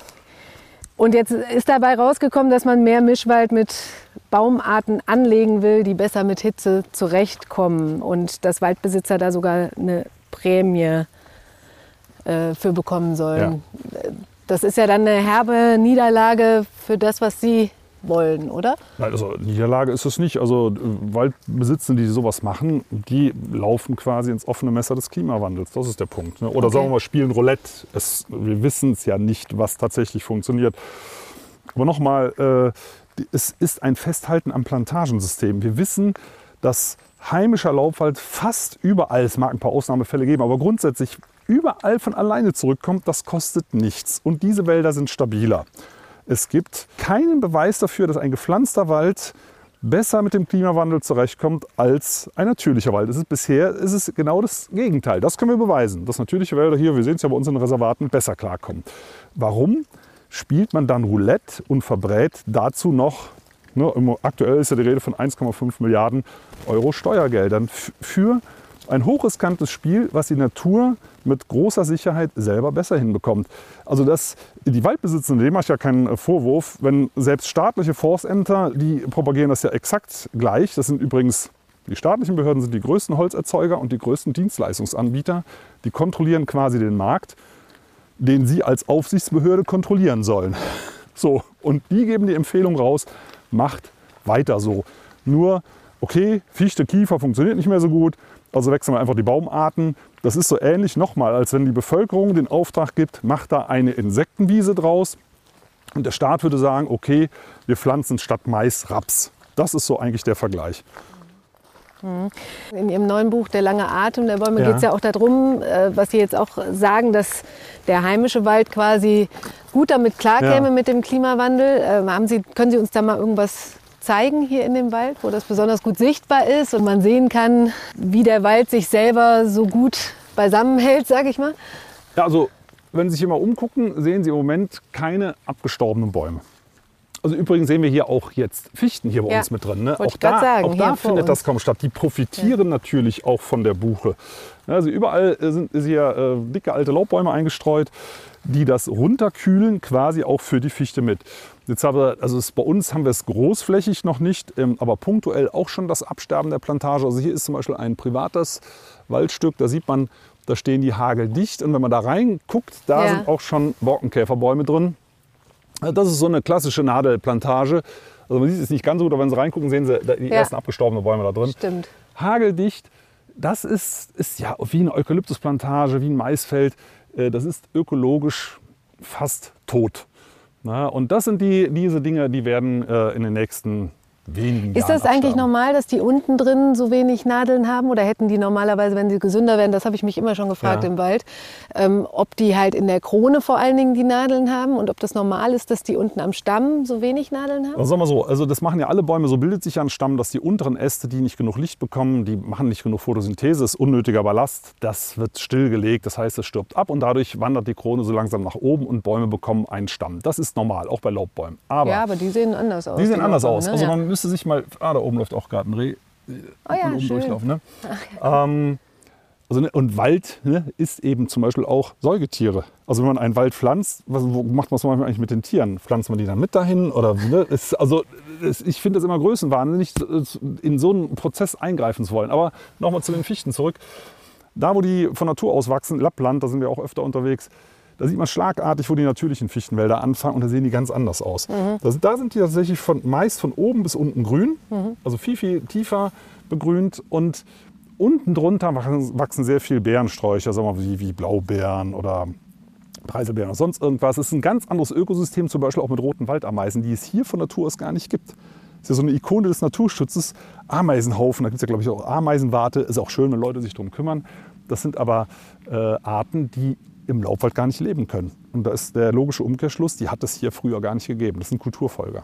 und jetzt ist dabei rausgekommen, dass man mehr Mischwald mit Baumarten anlegen will, die besser mit Hitze zurechtkommen. Und dass Waldbesitzer da sogar eine Prämie äh, für bekommen sollen. Ja. Das ist ja dann eine herbe Niederlage für das, was Sie wollen, oder? Nein, also Niederlage ist es nicht. Also Waldbesitzende, die sowas machen, die laufen quasi ins offene Messer des Klimawandels. Das ist der Punkt. Ne? Oder okay. sagen wir mal, spielen Roulette. Es, wir wissen es ja nicht, was tatsächlich funktioniert. Aber nochmal, äh, es ist ein Festhalten am Plantagensystem. Wir wissen, dass heimischer Laubwald fast überall, es mag ein paar Ausnahmefälle geben, aber grundsätzlich überall von alleine zurückkommt, das kostet nichts. Und diese Wälder sind stabiler. Es gibt keinen Beweis dafür, dass ein gepflanzter Wald besser mit dem Klimawandel zurechtkommt als ein natürlicher Wald. Es ist bisher ist es genau das Gegenteil. Das können wir beweisen, dass natürliche Wälder hier, wir sehen es ja bei uns in Reservaten, besser klarkommen. Warum? Spielt man dann Roulette und verbrät dazu noch, ne, aktuell ist ja die Rede von 1,5 Milliarden Euro Steuergeldern für ein hochriskantes Spiel, was die Natur mit großer Sicherheit selber besser hinbekommt. Also das, die Waldbesitzenden, dem mache ich ja keinen Vorwurf, wenn selbst staatliche Forstämter, die propagieren das ja exakt gleich. Das sind übrigens die staatlichen Behörden sind die größten Holzerzeuger und die größten Dienstleistungsanbieter. Die kontrollieren quasi den Markt, den sie als Aufsichtsbehörde kontrollieren sollen. So, und die geben die Empfehlung raus, macht weiter so. Nur, okay, Fichte, Kiefer funktioniert nicht mehr so gut, also wechseln wir einfach die Baumarten. Das ist so ähnlich nochmal, als wenn die Bevölkerung den Auftrag gibt, macht da eine Insektenwiese draus. Und der Staat würde sagen, okay, wir pflanzen statt Mais Raps. Das ist so eigentlich der Vergleich. Mhm. In Ihrem neuen Buch Der lange Atem der Bäume ja. geht es ja auch darum, äh, was Sie jetzt auch sagen, dass der heimische Wald quasi gut damit klarkäme ja. mit dem Klimawandel. Ähm, haben Sie, können Sie uns da mal irgendwas zeigen hier in dem Wald, wo das besonders gut sichtbar ist und man sehen kann, wie der Wald sich selber so gut beisammenhält, sage ich mal? Ja, also wenn Sie sich hier mal umgucken, sehen Sie im Moment keine abgestorbenen Bäume. Also übrigens sehen wir hier auch jetzt Fichten hier bei ja, uns mit drin. Ne? Auch da, sagen, auch da findet das kaum statt. Die profitieren ja. natürlich auch von der Buche. Also überall sind hier äh, dicke alte Laubbäume eingestreut, die das runterkühlen quasi auch für die Fichte mit. Jetzt aber, also bei uns haben wir es großflächig noch nicht, ähm, aber punktuell auch schon das Absterben der Plantage. Also hier ist zum Beispiel ein privates Waldstück, da sieht man, da stehen die Hagel dicht und wenn man da reinguckt, da ja. sind auch schon Borkenkäferbäume drin. Das ist so eine klassische Nadelplantage. Also man sieht es nicht ganz so gut, aber wenn Sie reingucken, sehen Sie die ja. ersten abgestorbenen Bäume da drin. Stimmt. Hageldicht, das ist, ist ja wie eine Eukalyptusplantage, wie ein Maisfeld. Äh, das ist ökologisch fast tot. Na, und das sind die, diese Dinge, die werden äh, in den nächsten wenigen Ist das eigentlich normal, dass die unten drin so wenig Nadeln haben? Oder hätten die normalerweise, wenn sie gesünder werden, das habe ich mich immer schon gefragt ja. im Wald, ähm, ob die halt in der Krone vor allen Dingen die Nadeln haben und ob das normal ist, dass die unten am Stamm so wenig Nadeln haben? Also sagen wir so, also das machen ja alle Bäume, so bildet sich ja ein Stamm, dass die unteren Äste, die nicht genug Licht bekommen, die machen nicht genug Photosynthese, ist unnötiger Ballast, das wird stillgelegt, das heißt, es stirbt ab und dadurch wandert die Krone so langsam nach oben und Bäume bekommen einen Stamm. Das ist normal, auch bei Laubbäumen. Aber ja, aber die sehen anders aus. Die sehen anders aus. Ne? Also man müsste sich mal, ah, da oben läuft auch gerade ein Reh. Oh ja, oben schön. durchlaufen. Ne? ja. ähm, also, ne, und Wald ne, ist eben zum Beispiel auch Säugetiere. Also wenn man einen Wald pflanzt, was macht man es manchmal eigentlich mit den Tieren? Pflanzt man die dann mit dahin? Oder, ne? es, also es, ich finde das immer größenwahnsinnig, in so einen Prozess eingreifen zu wollen. Aber nochmal zu den Fichten zurück. Da, wo die von Natur aus wachsen, Lappland, da sind wir auch öfter unterwegs, da sieht man schlagartig, wo die natürlichen Fichtenwälder anfangen und da sehen die ganz anders aus. Mhm. Das, da sind die tatsächlich von, meist von oben bis unten grün, mhm. also viel, viel tiefer begrünt und unten drunter wachsen, sehr viel Beerensträucher, sagen wir mal, wie, wie Blaubeeren oder Preiselbeeren oder sonst irgendwas. Es ist ein ganz anderes Ökosystem, zum Beispiel auch mit roten Waldameisen, die es hier von Natur aus gar nicht gibt. Das ist ja so eine Ikone des Naturschutzes. Ameisenhaufen, da gibt es ja, glaube ich, auch Ameisenwarte. Ist auch schön, wenn Leute sich darum kümmern. Das sind aber äh, Arten, die im Laubwald gar nicht leben können. Und da ist der logische Umkehrschluss, die hat es hier früher gar nicht gegeben. Das sind Kulturfolger.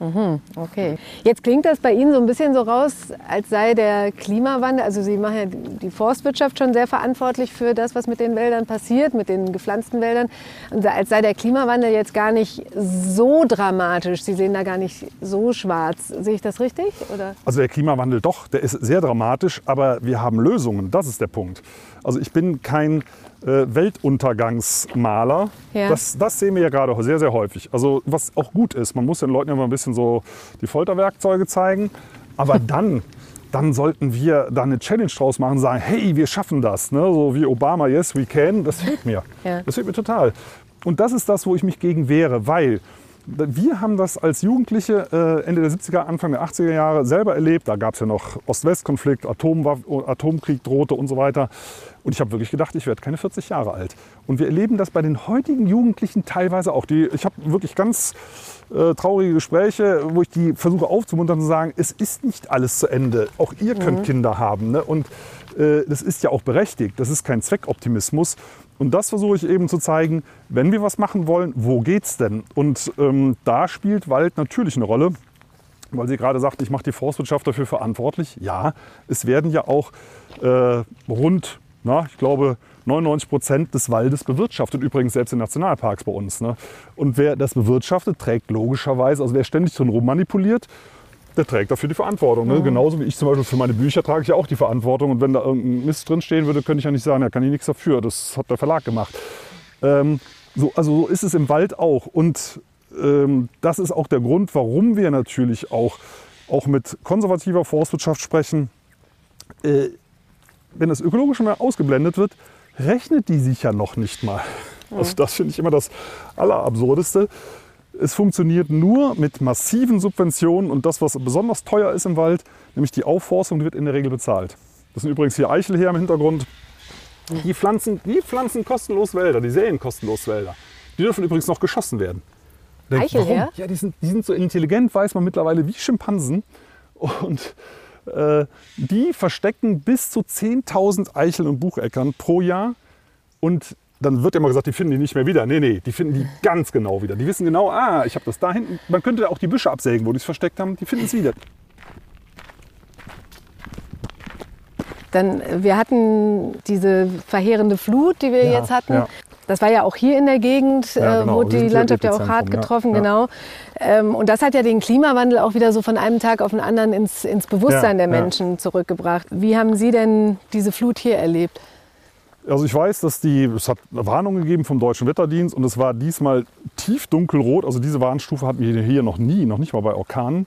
Mhm, okay. Jetzt klingt das bei Ihnen so ein bisschen so raus, als sei der Klimawandel, also Sie machen ja die Forstwirtschaft schon sehr verantwortlich für das, was mit den Wäldern passiert, mit den gepflanzten Wäldern. Und als sei der Klimawandel jetzt gar nicht so dramatisch. Sie sehen da gar nicht so schwarz. Sehe ich das richtig? Oder? Also der Klimawandel doch, der ist sehr dramatisch, aber wir haben Lösungen. Das ist der Punkt. Also ich bin kein äh, Weltuntergangsmaler. Ja. Das, das sehen wir ja gerade sehr, sehr häufig. Also was auch gut ist, man muss den Leuten ja mal ein bisschen so die Folterwerkzeuge zeigen. Aber dann, dann sollten wir da eine Challenge draus machen und sagen, hey, wir schaffen das. Ne? So wie Obama, yes, we can. Das fehlt mir. Ja. Das fehlt mir total. Und das ist das, wo ich mich gegen wehre, weil wir haben das als Jugendliche äh, Ende der 70er, Anfang der 80er Jahre selber erlebt. Da gab es ja noch Ost-West-Konflikt, Atomkrieg drohte und so weiter. Und ich habe wirklich gedacht, ich werde keine 40 Jahre alt. Und wir erleben das bei den heutigen Jugendlichen teilweise auch. Die, ich habe wirklich ganz äh, traurige Gespräche, wo ich die versuche aufzumuntern und zu sagen, es ist nicht alles zu Ende. Auch ihr könnt mhm. Kinder haben. Ne? Und äh, das ist ja auch berechtigt. Das ist kein Zweckoptimismus. Und das versuche ich eben zu zeigen, wenn wir was machen wollen, wo geht's denn? Und ähm, da spielt Wald natürlich eine Rolle, weil sie gerade sagt, ich mache die Forstwirtschaft dafür verantwortlich. Ja, es werden ja auch äh, rund, na, ich glaube, 99 Prozent des Waldes bewirtschaftet, übrigens selbst in Nationalparks bei uns. Ne? Und wer das bewirtschaftet, trägt logischerweise, also wer ständig drin rummanipuliert, der trägt dafür die Verantwortung. Ne? Mhm. Genauso wie ich zum Beispiel für meine Bücher trage ich ja auch die Verantwortung. Und wenn da irgendein Mist drin stehen würde, könnte ich ja nicht sagen, da kann ich nichts dafür. Das hat der Verlag gemacht. Ähm, so, also so ist es im Wald auch. Und ähm, das ist auch der Grund, warum wir natürlich auch, auch mit konservativer Forstwirtschaft sprechen. Äh, wenn das Ökologische mal ausgeblendet wird, rechnet die sich ja noch nicht mal. Mhm. Also das finde ich immer das Allerabsurdeste. Es funktioniert nur mit massiven Subventionen und das, was besonders teuer ist im Wald, nämlich die Aufforstung, die wird in der Regel bezahlt. Das sind übrigens hier Eichel hier im Hintergrund. Die pflanzen, die pflanzen kostenlos Wälder, die säen kostenlos Wälder. Die dürfen übrigens noch geschossen werden. Eichel her? Ja, die sind, die sind so intelligent, weiß man mittlerweile, wie Schimpansen. Und äh, die verstecken bis zu 10.000 Eicheln und Bucheckern pro Jahr. Und dann wird immer gesagt, die finden die nicht mehr wieder. Nee, nee, die finden die ganz genau wieder. Die wissen genau, ah, ich habe das da hinten. Man könnte auch die Büsche absägen, wo die es versteckt haben. Die finden es wieder. Dann, wir hatten diese verheerende Flut, die wir ja, jetzt hatten. Ja. Das war ja auch hier in der Gegend, ja, genau. äh, wurde die Landschaft ja auch hart getroffen, genau. Ähm, und das hat ja den Klimawandel auch wieder so von einem Tag auf den anderen ins, ins Bewusstsein der Menschen zurückgebracht. Wie haben Sie denn diese Flut hier erlebt? Also ich weiß, dass die, es hat eine Warnung gegeben vom Deutschen Wetterdienst und es war diesmal tief dunkelrot. Also diese Warnstufe hatten wir hier noch nie, noch nicht mal bei Orkanen.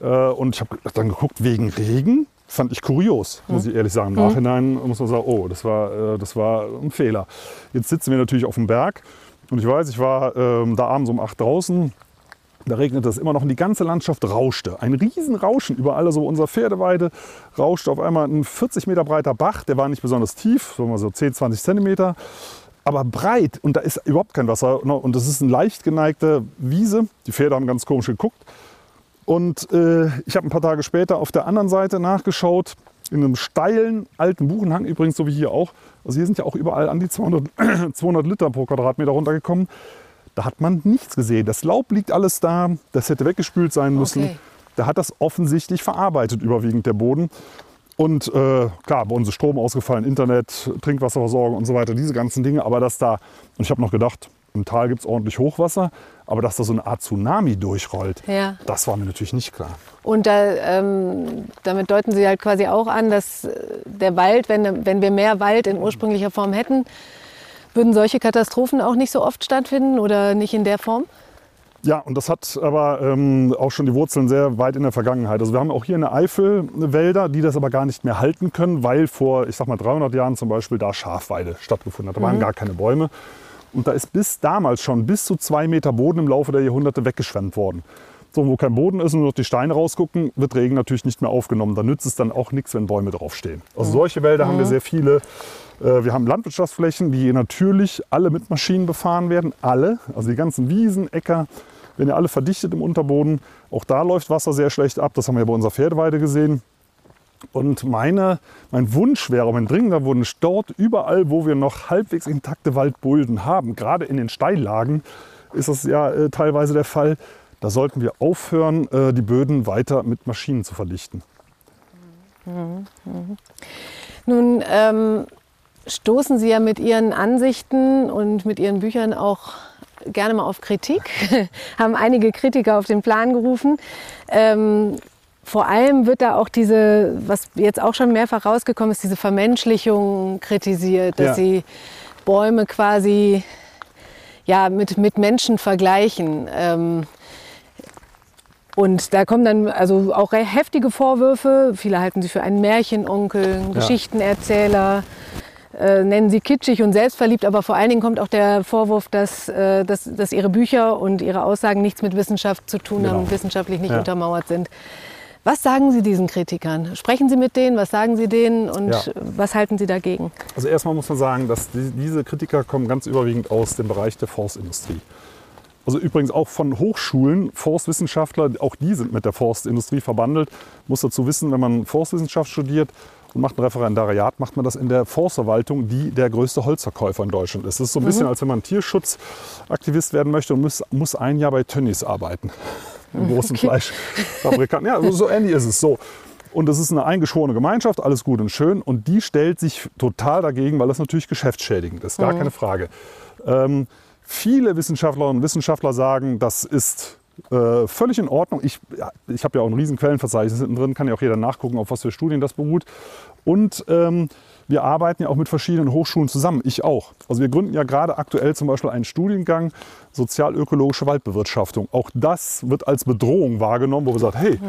Äh, und ich habe dann geguckt, wegen Regen, fand ich kurios, muss ich ehrlich sagen. Im Nachhinein muss man sagen, oh, das war, äh, das war ein Fehler. Jetzt sitzen wir natürlich auf dem Berg und ich weiß, ich war ähm, da abends um 8 draußen da regnete es immer noch und die ganze Landschaft rauschte. Ein Riesenrauschen überall. Also unser Pferdeweide rauschte auf einmal ein 40 Meter breiter Bach. Der war nicht besonders tief, so 10, 20 Zentimeter, aber breit. Und da ist überhaupt kein Wasser. Und das ist eine leicht geneigte Wiese. Die Pferde haben ganz komisch geguckt. Und äh, ich habe ein paar Tage später auf der anderen Seite nachgeschaut, in einem steilen alten Buchenhang, übrigens so wie hier auch. Also hier sind ja auch überall an die 200, 200 Liter pro Quadratmeter runtergekommen. Da hat man nichts gesehen. Das Laub liegt alles da, das hätte weggespült sein müssen. Okay. Da hat das offensichtlich verarbeitet, überwiegend der Boden. Und äh, klar, bei uns ist Strom ausgefallen, Internet, Trinkwasserversorgung und so weiter, diese ganzen Dinge. Aber dass da, und ich habe noch gedacht, im Tal gibt es ordentlich Hochwasser, aber dass da so eine Art Tsunami durchrollt, ja. das war mir natürlich nicht klar. Und da, ähm, damit deuten Sie halt quasi auch an, dass der Wald, wenn, wenn wir mehr Wald in ursprünglicher Form hätten, würden solche Katastrophen auch nicht so oft stattfinden oder nicht in der Form? Ja, und das hat aber ähm, auch schon die Wurzeln sehr weit in der Vergangenheit. Also wir haben auch hier in der Eifel Wälder, die das aber gar nicht mehr halten können, weil vor, ich sag mal, 300 Jahren zum Beispiel da Schafweide stattgefunden hat. Da waren mhm. gar keine Bäume. Und da ist bis damals schon bis zu zwei Meter Boden im Laufe der Jahrhunderte weggeschwemmt worden. So, wo kein Boden ist und nur noch die Steine rausgucken, wird Regen natürlich nicht mehr aufgenommen. Da nützt es dann auch nichts, wenn Bäume draufstehen. Also solche Wälder haben wir sehr viele. Äh, wir haben Landwirtschaftsflächen, die natürlich alle mit Maschinen befahren werden. Alle, also die ganzen Wiesen, Äcker, werden ja alle verdichtet im Unterboden. Auch da läuft Wasser sehr schlecht ab. Das haben wir bei unserer Pferdeweide gesehen. Und meine, mein Wunsch wäre, mein dringender Wunsch, dort überall, wo wir noch halbwegs intakte Waldbulden haben, gerade in den Steillagen, ist das ja äh, teilweise der Fall, da sollten wir aufhören, äh, die Böden weiter mit Maschinen zu verdichten. Mhm. Mhm. Nun ähm, stoßen Sie ja mit Ihren Ansichten und mit Ihren Büchern auch gerne mal auf Kritik, haben einige Kritiker auf den Plan gerufen. Ähm, vor allem wird da auch diese, was jetzt auch schon mehrfach rausgekommen ist, diese Vermenschlichung kritisiert, dass ja. sie Bäume quasi ja, mit, mit Menschen vergleichen. Ähm, und da kommen dann also auch heftige Vorwürfe. Viele halten sie für einen Märchenonkel, einen ja. Geschichtenerzähler. äh, nennen sie kitschig und selbstverliebt, aber vor allen Dingen kommt auch der Vorwurf, dass, äh, dass, dass ihre Bücher und ihre Aussagen nichts mit Wissenschaft zu tun Genau. haben und wissenschaftlich nicht Ja. untermauert sind. Was sagen Sie diesen Kritikern? Sprechen Sie mit denen? Was sagen Sie denen? Und Ja. was halten Sie dagegen? Also erstmal muss man sagen, dass die, diese Kritiker kommen ganz überwiegend aus dem Bereich der Forstindustrie. Also übrigens auch von Hochschulen, Forstwissenschaftler, auch die sind mit der Forstindustrie verbandelt. Muss dazu wissen, wenn man Forstwissenschaft studiert und macht ein Referendariat, macht man das in der Forstverwaltung, die der größte Holzverkäufer in Deutschland ist. Das ist so ein bisschen, als wenn man Tierschutzaktivist werden möchte und muss, muss ein Jahr bei Tönnies arbeiten. Im großen Fleischfabrikanten. Ja, so, ähnlich ist es so. Und das ist eine eingeschworene Gemeinschaft, alles gut und schön. Und die stellt sich total dagegen, weil das natürlich geschäftsschädigend ist, gar keine Frage. Ähm, viele Wissenschaftlerinnen und Wissenschaftler sagen, das ist äh, völlig in Ordnung. Ich, ich habe ja auch ein riesen Quellenverzeichnis drin, kann ja auch jeder nachgucken, auf was für Studien das beruht. Und ähm, wir arbeiten ja auch mit verschiedenen Hochschulen zusammen, ich auch. Also wir gründen ja gerade aktuell zum Beispiel einen Studiengang sozialökologische Waldbewirtschaftung. Auch das wird als Bedrohung wahrgenommen, wo wir sagen, hey,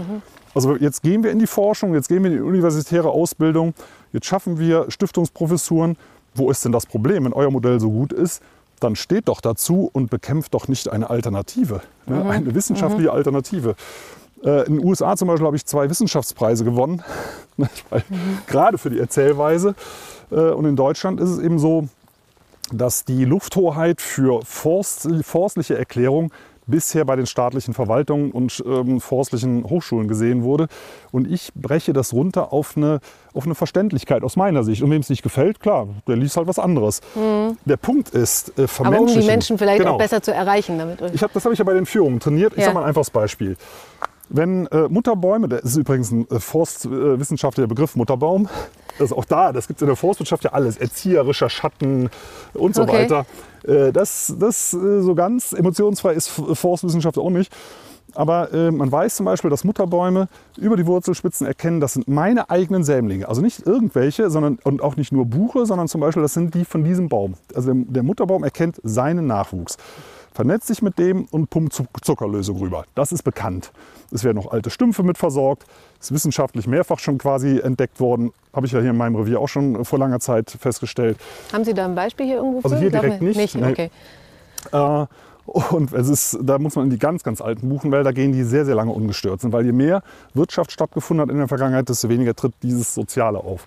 also jetzt gehen wir in die Forschung, jetzt gehen wir in die universitäre Ausbildung, jetzt schaffen wir Stiftungsprofessuren. Wo ist denn das Problem? Wenn euer Modell so gut ist, dann steht doch dazu und bekämpft doch nicht eine Alternative, ne? eine wissenschaftliche Alternative. Äh, in den USA zum Beispiel habe ich zwei Wissenschaftspreise gewonnen, weil, gerade für die Erzählweise. Äh, und in Deutschland ist es eben so, dass die Lufthoheit für forst, forstliche Erklärung bisher bei den staatlichen Verwaltungen und ähm, forstlichen Hochschulen gesehen wurde. Und ich breche das runter auf eine, auf eine Verständlichkeit aus meiner Sicht. Und wem es nicht gefällt, klar, der liest halt was anderes. Der Punkt ist, äh, Aber um die. Menschen vielleicht Genau. auch besser zu erreichen damit. Ich hab, das habe ich ja bei den Führungen trainiert. Ich Ja. sage mal ein einfaches Beispiel. Wenn äh, Mutterbäume, das ist übrigens ein äh, forstwissenschaftlicher Begriff, Mutterbaum, das ist auch da, das gibt es in der Forstwirtschaft ja alles, erzieherischer Schatten und so Okay. weiter. Äh, das das äh, so ganz emotionsfrei ist Forstwissenschaft auch nicht. Aber äh, man weiß zum Beispiel, dass Mutterbäume über die Wurzelspitzen erkennen, das sind meine eigenen Sämlinge. Also nicht irgendwelche, sondern und auch nicht nur Buche, sondern zum Beispiel, das sind die von diesem Baum. Also der, der Mutterbaum erkennt seinen Nachwuchs, vernetzt sich mit dem und pumpt Zuck- Zuckerlösung rüber. Das ist bekannt. Es werden noch alte Stümpfe mit versorgt. Ist wissenschaftlich mehrfach schon quasi entdeckt worden. Habe ich ja hier in meinem Revier auch schon vor langer Zeit festgestellt. Haben Sie da ein Beispiel hier irgendwo Also für? hier Glaub direkt nicht, Nicht, nee. okay. Äh, und es ist, da muss man in die ganz, ganz alten Buchenwälder gehen, die sehr, sehr lange ungestört sind. Weil je mehr Wirtschaft stattgefunden hat in der Vergangenheit, desto weniger tritt dieses Soziale auf.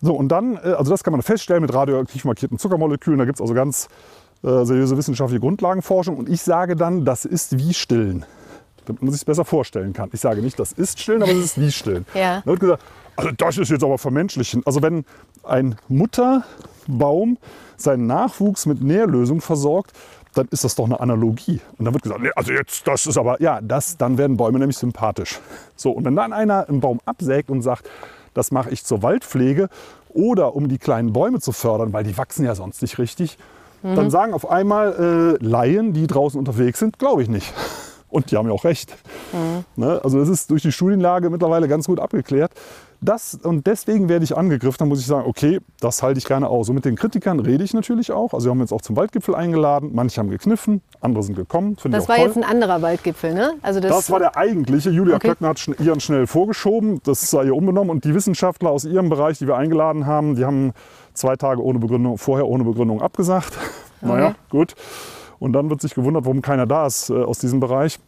So, und dann, äh, also das kann man feststellen mit radioaktiv markierten Zuckermolekülen. Da gibt es also ganz äh, seriöse wissenschaftliche Grundlagenforschung. Und ich sage dann, das ist wie Stillen. Damit man sich besser vorstellen kann. Ich sage nicht, das ist Stillen, aber es ist wie Stillen. Ja. Da wird gesagt, also das ist jetzt aber vermenschlichen. Also wenn ein Mutterbaum seinen Nachwuchs mit Nährlösung versorgt, dann ist das doch eine Analogie. Und dann wird gesagt, nee, also jetzt, das ist aber, ja, das, dann werden Bäume nämlich sympathisch. So, und wenn dann einer einen Baum absägt und sagt, das mache ich zur Waldpflege oder um die kleinen Bäume zu fördern, weil die wachsen ja sonst nicht richtig, dann sagen auf einmal äh, Laien, die draußen unterwegs sind, glaube ich nicht. Und die haben ja auch recht. Ne? Also das ist durch die Studienlage mittlerweile ganz gut abgeklärt. Das, und deswegen werde ich angegriffen. Dann muss ich sagen, okay, das halte ich gerne aus. Und mit den Kritikern rede ich natürlich auch. Also wir haben jetzt auch zum Waldgipfel eingeladen. Manche haben gekniffen, andere sind gekommen. Finde ich Das war toll. jetzt ein anderer Waldgipfel, ne? Also das, Das war der eigentliche. Julia Okay. Klöckner hat ihren schnell vorgeschoben. Das sei ihr umgenommen. Und die Wissenschaftler aus ihrem Bereich, die wir eingeladen haben, die haben zwei Tage ohne Begründung, vorher ohne Begründung abgesagt. Naja, gut. Und dann wird sich gewundert, warum keiner da ist äh, aus diesem Bereich.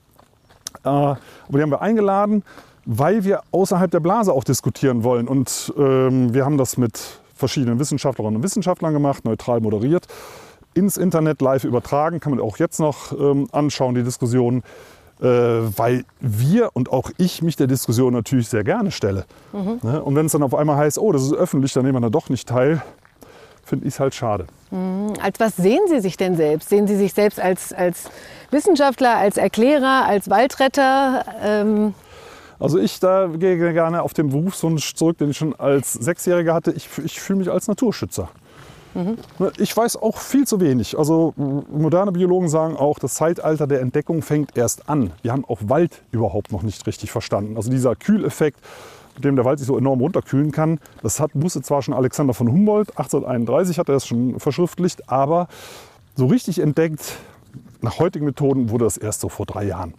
Äh, aber die haben wir eingeladen, weil wir außerhalb der Blase auch diskutieren wollen. Und ähm, wir haben das mit verschiedenen Wissenschaftlerinnen und Wissenschaftlern gemacht, neutral moderiert, ins Internet live übertragen, kann man auch jetzt noch ähm, anschauen, die Diskussion, äh, weil wir und auch ich mich der Diskussion natürlich sehr gerne stelle. Ne? Und wenn es dann auf einmal heißt, oh, das ist öffentlich, dann nehmen wir da doch nicht teil, finde ich es halt schade. als was sehen Sie sich denn selbst? Sehen Sie sich selbst als, als Wissenschaftler, als Erklärer, als Waldretter? Ähm, Also ich da gehe gerne auf den Berufswunsch zurück, den ich schon als Sechsjähriger hatte. Ich, ich fühle mich als Naturschützer. Ne, Ich weiß auch viel zu wenig. Also moderne Biologen sagen auch, das Zeitalter der Entdeckung fängt erst an. Wir haben auch Wald überhaupt noch nicht richtig verstanden. Also dieser Kühleffekt, mit dem der Wald sich so enorm runterkühlen kann, das hat, wusste zwar schon Alexander von Humboldt, 1831 hat er das schon verschriftlicht, aber so richtig entdeckt, nach heutigen Methoden, wurde das erst so vor drei Jahren.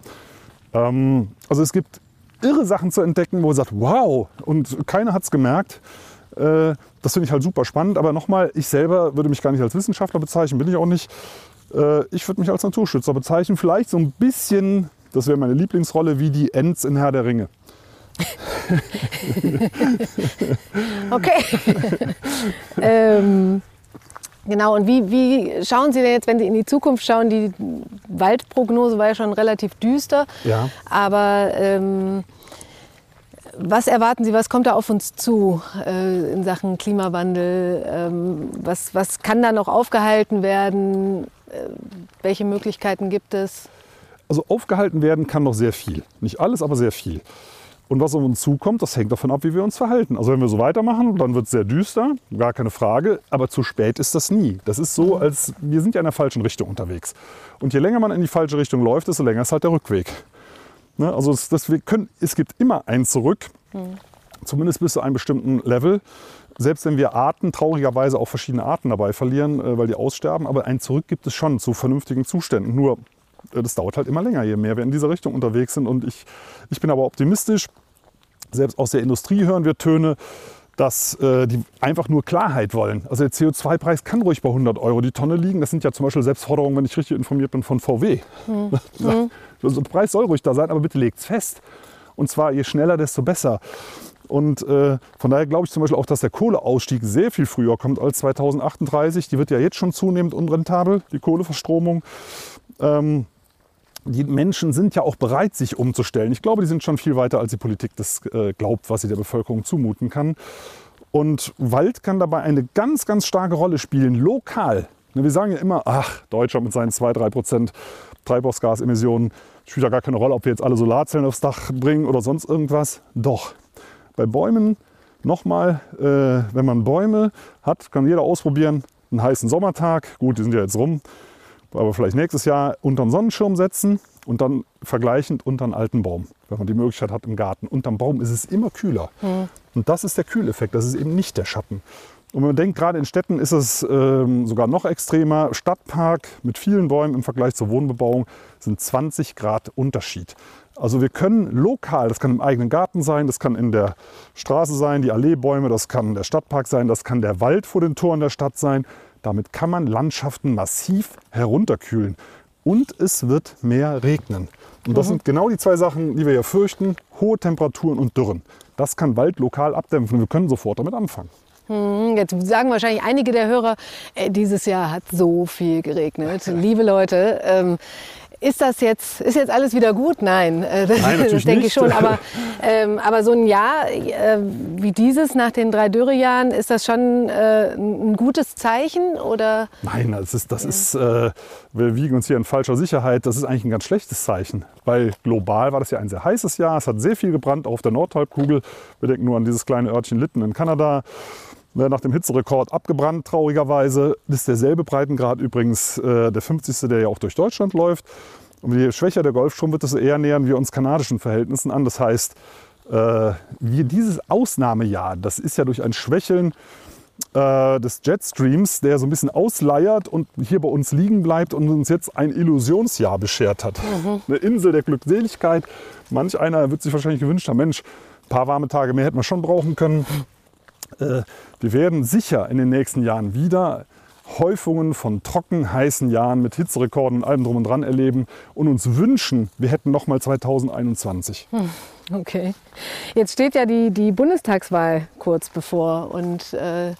Ähm, also es gibt irre Sachen zu entdecken, wo man sagt, wow, und keiner hat es gemerkt. Äh, das finde ich halt super spannend. Aber nochmal, ich selber würde mich gar nicht als Wissenschaftler bezeichnen, bin ich auch nicht. Äh, ich würde mich als Naturschützer bezeichnen. Vielleicht so ein bisschen, das wäre meine Lieblingsrolle, wie die Ents in Herr der Ringe. okay. ähm, genau, und wie, wie schauen Sie denn jetzt, wenn Sie in die Zukunft schauen? Die Waldprognose war ja schon relativ düster. Ja. Aber ähm, was erwarten Sie, was kommt da auf uns zu äh, in Sachen Klimawandel? Ähm, was, was kann da noch aufgehalten werden? Äh, welche Möglichkeiten gibt es? Also aufgehalten werden kann noch sehr viel. Nicht alles, aber sehr viel. Und was auf uns zukommt, das hängt davon ab, wie wir uns verhalten. Also wenn wir so weitermachen, dann wird es sehr düster, gar keine Frage. Aber zu spät ist das nie. Das ist so, als wir sind ja in der falschen Richtung unterwegs. Und je länger man in die falsche Richtung läuft, desto länger ist halt der Rückweg. Ne? Also es, das, können, es gibt immer ein Zurück, mhm. zumindest bis zu einem bestimmten Level. Selbst wenn wir Arten, traurigerweise auch verschiedene Arten dabei verlieren, äh, weil die aussterben, aber ein Zurück gibt es schon zu vernünftigen Zuständen. Nur das dauert halt immer länger, je mehr wir in dieser Richtung unterwegs sind. Und ich, ich bin aber optimistisch. Selbst aus der Industrie hören wir Töne, dass äh, die einfach nur Klarheit wollen. Also der CO2-Preis kann ruhig bei 100 Euro die Tonne liegen. Das sind ja zum Beispiel Selbstforderungen, wenn ich richtig informiert bin, von VW. Hm. hm. Also der Preis soll ruhig da sein, aber bitte legt es fest. Und zwar je schneller, desto besser. Und äh, von daher glaube ich zum Beispiel auch, dass der Kohleausstieg sehr viel früher kommt als 2038. Die wird ja jetzt schon zunehmend unrentabel, die Kohleverstromung. Ähm, die Menschen sind ja auch bereit, sich umzustellen. Ich glaube, die sind schon viel weiter, als die Politik das äh, glaubt, was sie der Bevölkerung zumuten kann. Und Wald kann dabei eine ganz, ganz starke Rolle spielen, lokal. Wir sagen ja immer, ach, Deutschland mit seinen 2, 3 Prozent Treibhausgasemissionen spielt ja gar keine Rolle, ob wir jetzt alle Solarzellen aufs Dach bringen oder sonst irgendwas. Doch, bei Bäumen nochmal, äh, wenn man Bäume hat, kann jeder ausprobieren, einen heißen Sommertag, gut, die sind ja jetzt rum, aber vielleicht nächstes Jahr unter den Sonnenschirm setzen und dann vergleichend unter einen alten Baum, wenn man die Möglichkeit hat im Garten. Unterm Baum ist es immer kühler. Mhm. Und das ist der Kühleffekt, das ist eben nicht der Schatten. Und man denkt, gerade in Städten ist es ähm, sogar noch extremer. Stadtpark mit vielen Bäumen im Vergleich zur Wohnbebauung sind 20 Grad Unterschied. Also wir können lokal, das kann im eigenen Garten sein, das kann in der Straße sein, die Alleebäume, das kann der Stadtpark sein, das kann der Wald vor den Toren der Stadt sein. Damit kann man Landschaften massiv herunterkühlen. Und es wird mehr regnen. Und das mhm. sind genau die zwei Sachen, die wir ja fürchten. Hohe Temperaturen und Dürren. Das kann Wald lokal abdämpfen. Wir können sofort damit anfangen. Hm, jetzt sagen wahrscheinlich einige der Hörer, äh, dieses Jahr hat so viel geregnet. Liebe Leute, ähm, ist das jetzt, ist jetzt alles wieder gut? Nein, äh, das, Nein, das denke ich schon. Aber, ähm, aber so ein Jahr äh, wie dieses nach den drei Dürrejahren, ist das schon äh, ein gutes Zeichen? Oder? Nein, das ist, das ja. ist äh, wir wiegen uns hier in falscher Sicherheit. Das ist eigentlich ein ganz schlechtes Zeichen, weil global war das ja ein sehr heißes Jahr. Es hat sehr viel gebrannt auf der Nordhalbkugel. Wir denken nur an dieses kleine Örtchen Litten in Kanada. Nach dem Hitzerekord abgebrannt, traurigerweise. Das ist derselbe Breitengrad übrigens äh, der 50. der ja auch durch Deutschland läuft. Und je schwächer der Golfstrom wird, desto eher nähern wir uns kanadischen Verhältnissen an. Das heißt, äh, wir dieses Ausnahmejahr, das ist ja durch ein Schwächeln äh, des Jetstreams, der so ein bisschen ausleiert und hier bei uns liegen bleibt und uns jetzt ein Illusionsjahr beschert hat. Mhm. Eine Insel der Glückseligkeit. Manch einer wird sich wahrscheinlich gewünscht haben, Mensch, ein paar warme Tage mehr hätten wir schon brauchen können. Äh, wir werden sicher in den nächsten Jahren wieder Häufungen von trocken heißen Jahren mit Hitzerekorden und allem drum und dran erleben und uns wünschen, wir hätten noch mal 2021. Hm, okay. Jetzt steht ja die, die Bundestagswahl kurz bevor und äh,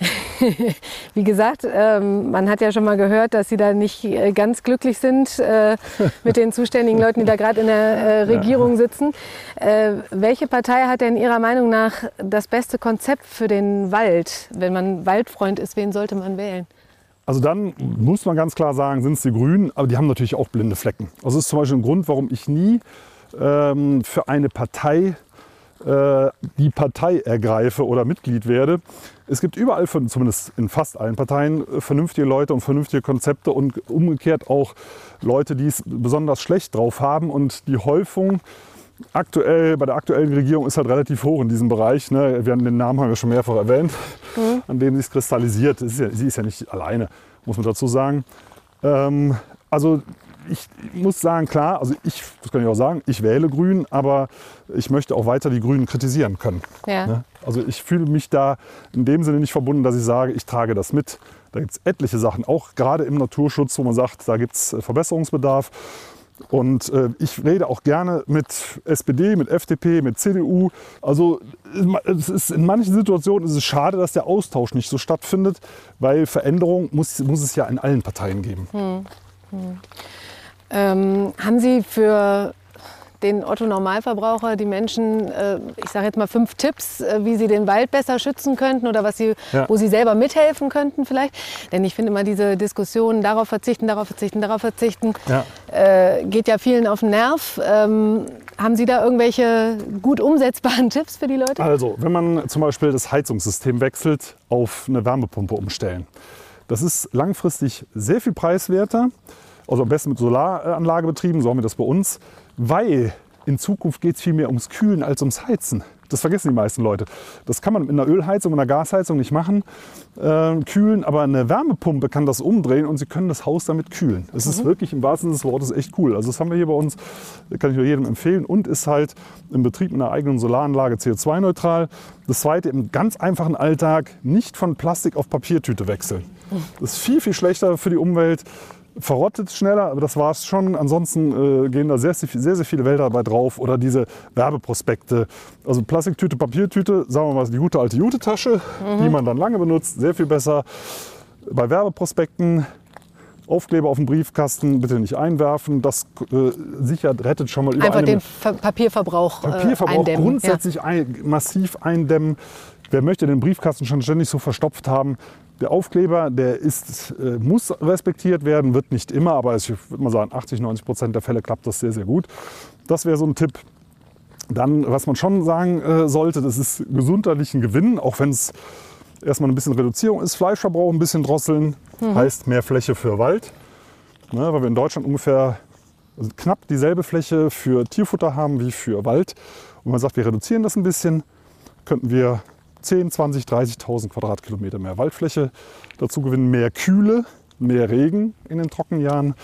Wie gesagt, ähm, man hat ja schon mal gehört, dass Sie da nicht äh, ganz glücklich sind äh, mit den zuständigen Leuten, die da gerade in der äh, Regierung sitzen. Äh, welche Partei hat denn Ihrer Meinung nach das beste Konzept für den Wald? Wenn man Waldfreund ist, wen sollte man wählen? Also dann muss man ganz klar sagen, sind es die Grünen, aber die haben natürlich auch blinde Flecken. Also das ist zum Beispiel ein Grund, warum ich nie ähm, für eine Partei die Partei ergreife oder Mitglied werde. Es gibt überall, zumindest in fast allen Parteien, äh, vernünftige Leute und vernünftige Konzepte und umgekehrt auch Leute, die es besonders schlecht drauf haben. Und die Häufung aktuell bei der aktuellen Regierung ist halt relativ hoch in diesem Bereich. Ne? Wir haben den Namen haben wir schon mehrfach erwähnt, mhm. an dem sich kristallisiert. Ist ja, sie ist ja nicht alleine, muss man dazu sagen. Ähm, also ich muss sagen, klar, also ich, das kann ich auch sagen, ich wähle Grün, aber ich möchte auch weiter die Grünen kritisieren können. Ja. Ne? Also ich fühle mich da in dem Sinne nicht verbunden, dass ich sage, ich trage das mit. Da gibt es etliche Sachen, auch gerade im Naturschutz, wo man sagt, da gibt es äh, Verbesserungsbedarf. Und äh, ich rede auch gerne mit SPD, mit FDP, mit CDU. Also es ist, in manchen Situationen ist es schade, dass der Austausch nicht so stattfindet, weil Veränderung muss, muss es ja in allen Parteien geben. Hm. Hm. Ähm, haben Sie für den Otto-Normalverbraucher, die Menschen, äh, ich sage jetzt mal fünf Tipps, äh, wie sie den Wald besser schützen könnten oder was sie, ja. wo sie selber mithelfen könnten vielleicht. Denn ich finde immer diese Diskussion, darauf verzichten, darauf verzichten, darauf verzichten, ja. Äh, geht ja vielen auf den Nerv. Ähm, haben Sie da irgendwelche gut umsetzbaren Tipps für die Leute? Also, wenn man zum Beispiel das Heizungssystem wechselt, auf eine Wärmepumpe umstellen. Das ist langfristig sehr viel preiswerter, also am besten mit Solaranlage betrieben, so haben wir das bei uns weil in Zukunft geht es viel mehr ums Kühlen als ums Heizen. Das vergessen die meisten Leute. Das kann man mit einer Ölheizung, einer Gasheizung nicht machen, äh, kühlen, aber eine Wärmepumpe kann das umdrehen und Sie können das Haus damit kühlen. Das mhm. ist wirklich im wahrsten Sinne des Wortes echt cool. Also das haben wir hier bei uns, kann ich nur jedem empfehlen und ist halt im Betrieb mit einer eigenen Solaranlage CO2-neutral. Das zweite, im ganz einfachen Alltag nicht von Plastik auf Papiertüte wechseln. Mhm. Das ist viel, viel schlechter für die Umwelt verrottet schneller, aber das war es schon. Ansonsten äh, gehen da sehr, sehr, sehr viele Wälder dabei drauf oder diese Werbeprospekte. Also Plastiktüte, Papiertüte, sagen wir mal die gute alte Jute-Tasche, mhm. die man dann lange benutzt, sehr viel besser. Bei Werbeprospekten Aufkleber auf dem Briefkasten bitte nicht einwerfen. Das äh, sichert, rettet schon mal über Einfach den Ver Papierverbrauch, äh, Papierverbrauch eindämmen. grundsätzlich ja. ein, massiv eindämmen. Wer möchte den Briefkasten schon ständig so verstopft haben, der Aufkleber, der ist, äh, muss respektiert werden, wird nicht immer, aber ich würde mal sagen, 80, 90 Prozent der Fälle klappt das sehr, sehr gut. Das wäre so ein Tipp. Dann, was man schon sagen äh, sollte, das ist gesundheitlichen Gewinn, auch wenn es erstmal ein bisschen Reduzierung ist. Fleischverbrauch ein bisschen drosseln, mhm. heißt mehr Fläche für Wald. Ne, weil wir in Deutschland ungefähr also knapp dieselbe Fläche für Tierfutter haben wie für Wald. Und man sagt, wir reduzieren das ein bisschen, könnten wir 10, 20, 30.000 Quadratkilometer mehr Waldfläche dazu gewinnen, mehr Kühle, mehr Regen in den Trockenjahren.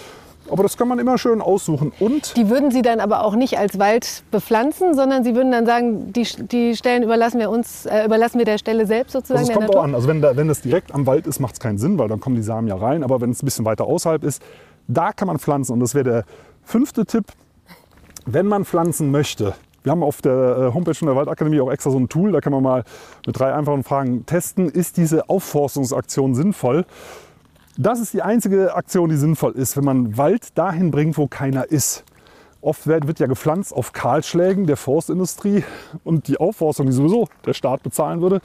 Aber das kann man immer schön aussuchen. Und die würden Sie dann aber auch nicht als Wald bepflanzen, sondern Sie würden dann sagen, die, die Stellen überlassen wir uns, äh, überlassen wir der Stelle selbst sozusagen. Also es kommt auch an. Also wenn, da, wenn das direkt am Wald ist, macht es keinen Sinn, weil dann kommen die Samen ja rein. Aber wenn es ein bisschen weiter außerhalb ist, da kann man pflanzen. Und das wäre der fünfte Tipp. Wenn man pflanzen möchte, wir haben auf der äh, Homepage von der Waldakademie auch extra so ein Tool, da kann man mal mit drei einfachen Fragen testen, ist diese Aufforstungsaktion sinnvoll? Das ist die einzige Aktion, die sinnvoll ist, wenn man Wald dahin bringt, wo keiner ist. Oft wird ja gepflanzt auf Kahlschlägen der Forstindustrie und die Aufforstung, die sowieso der Staat bezahlen würde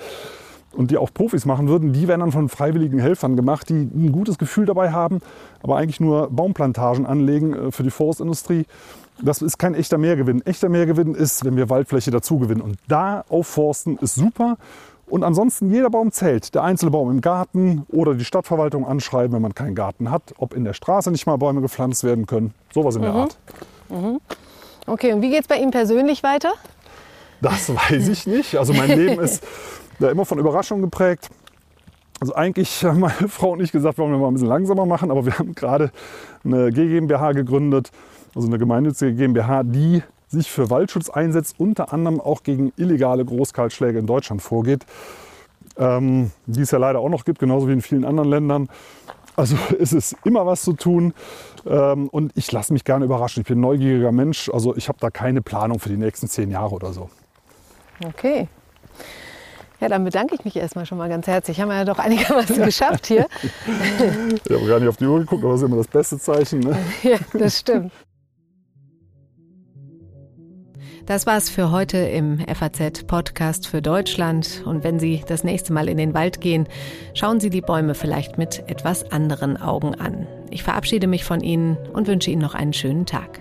und die auch Profis machen würden, die werden dann von freiwilligen Helfern gemacht, die ein gutes Gefühl dabei haben, aber eigentlich nur Baumplantagen anlegen äh, für die Forstindustrie das ist kein echter Mehrgewinn. Echter Mehrgewinn ist, wenn wir Waldfläche dazu gewinnen. Und da aufforsten ist super. Und ansonsten jeder Baum zählt. Der einzelne Baum im Garten oder die Stadtverwaltung anschreiben, wenn man keinen Garten hat, ob in der Straße nicht mal Bäume gepflanzt werden können. Sowas in der mhm. Art. Mhm. Okay, und wie geht es bei Ihnen persönlich weiter? Das weiß ich nicht. Also mein Leben ist ja immer von Überraschungen geprägt. Also eigentlich haben meine Frau und ich gesagt, wollen wir mal ein bisschen langsamer machen, aber wir haben gerade eine GmbH gegründet also eine gemeinnützige GmbH, die sich für Waldschutz einsetzt, unter anderem auch gegen illegale Großkaltschläge in Deutschland vorgeht, ähm, die es ja leider auch noch gibt, genauso wie in vielen anderen Ländern. Also es ist immer was zu tun ähm, und ich lasse mich gerne überraschen. Ich bin ein neugieriger Mensch, also ich habe da keine Planung für die nächsten zehn Jahre oder so. Okay. Ja, dann bedanke ich mich erstmal schon mal ganz herzlich. Haben wir ja doch einigermaßen geschafft hier. Ich habe gar nicht auf die Uhr geguckt, aber das ist immer das beste Zeichen. Ne? Ja, das stimmt. Das war's für heute im FAZ Podcast für Deutschland. Und wenn Sie das nächste Mal in den Wald gehen, schauen Sie die Bäume vielleicht mit etwas anderen Augen an. Ich verabschiede mich von Ihnen und wünsche Ihnen noch einen schönen Tag.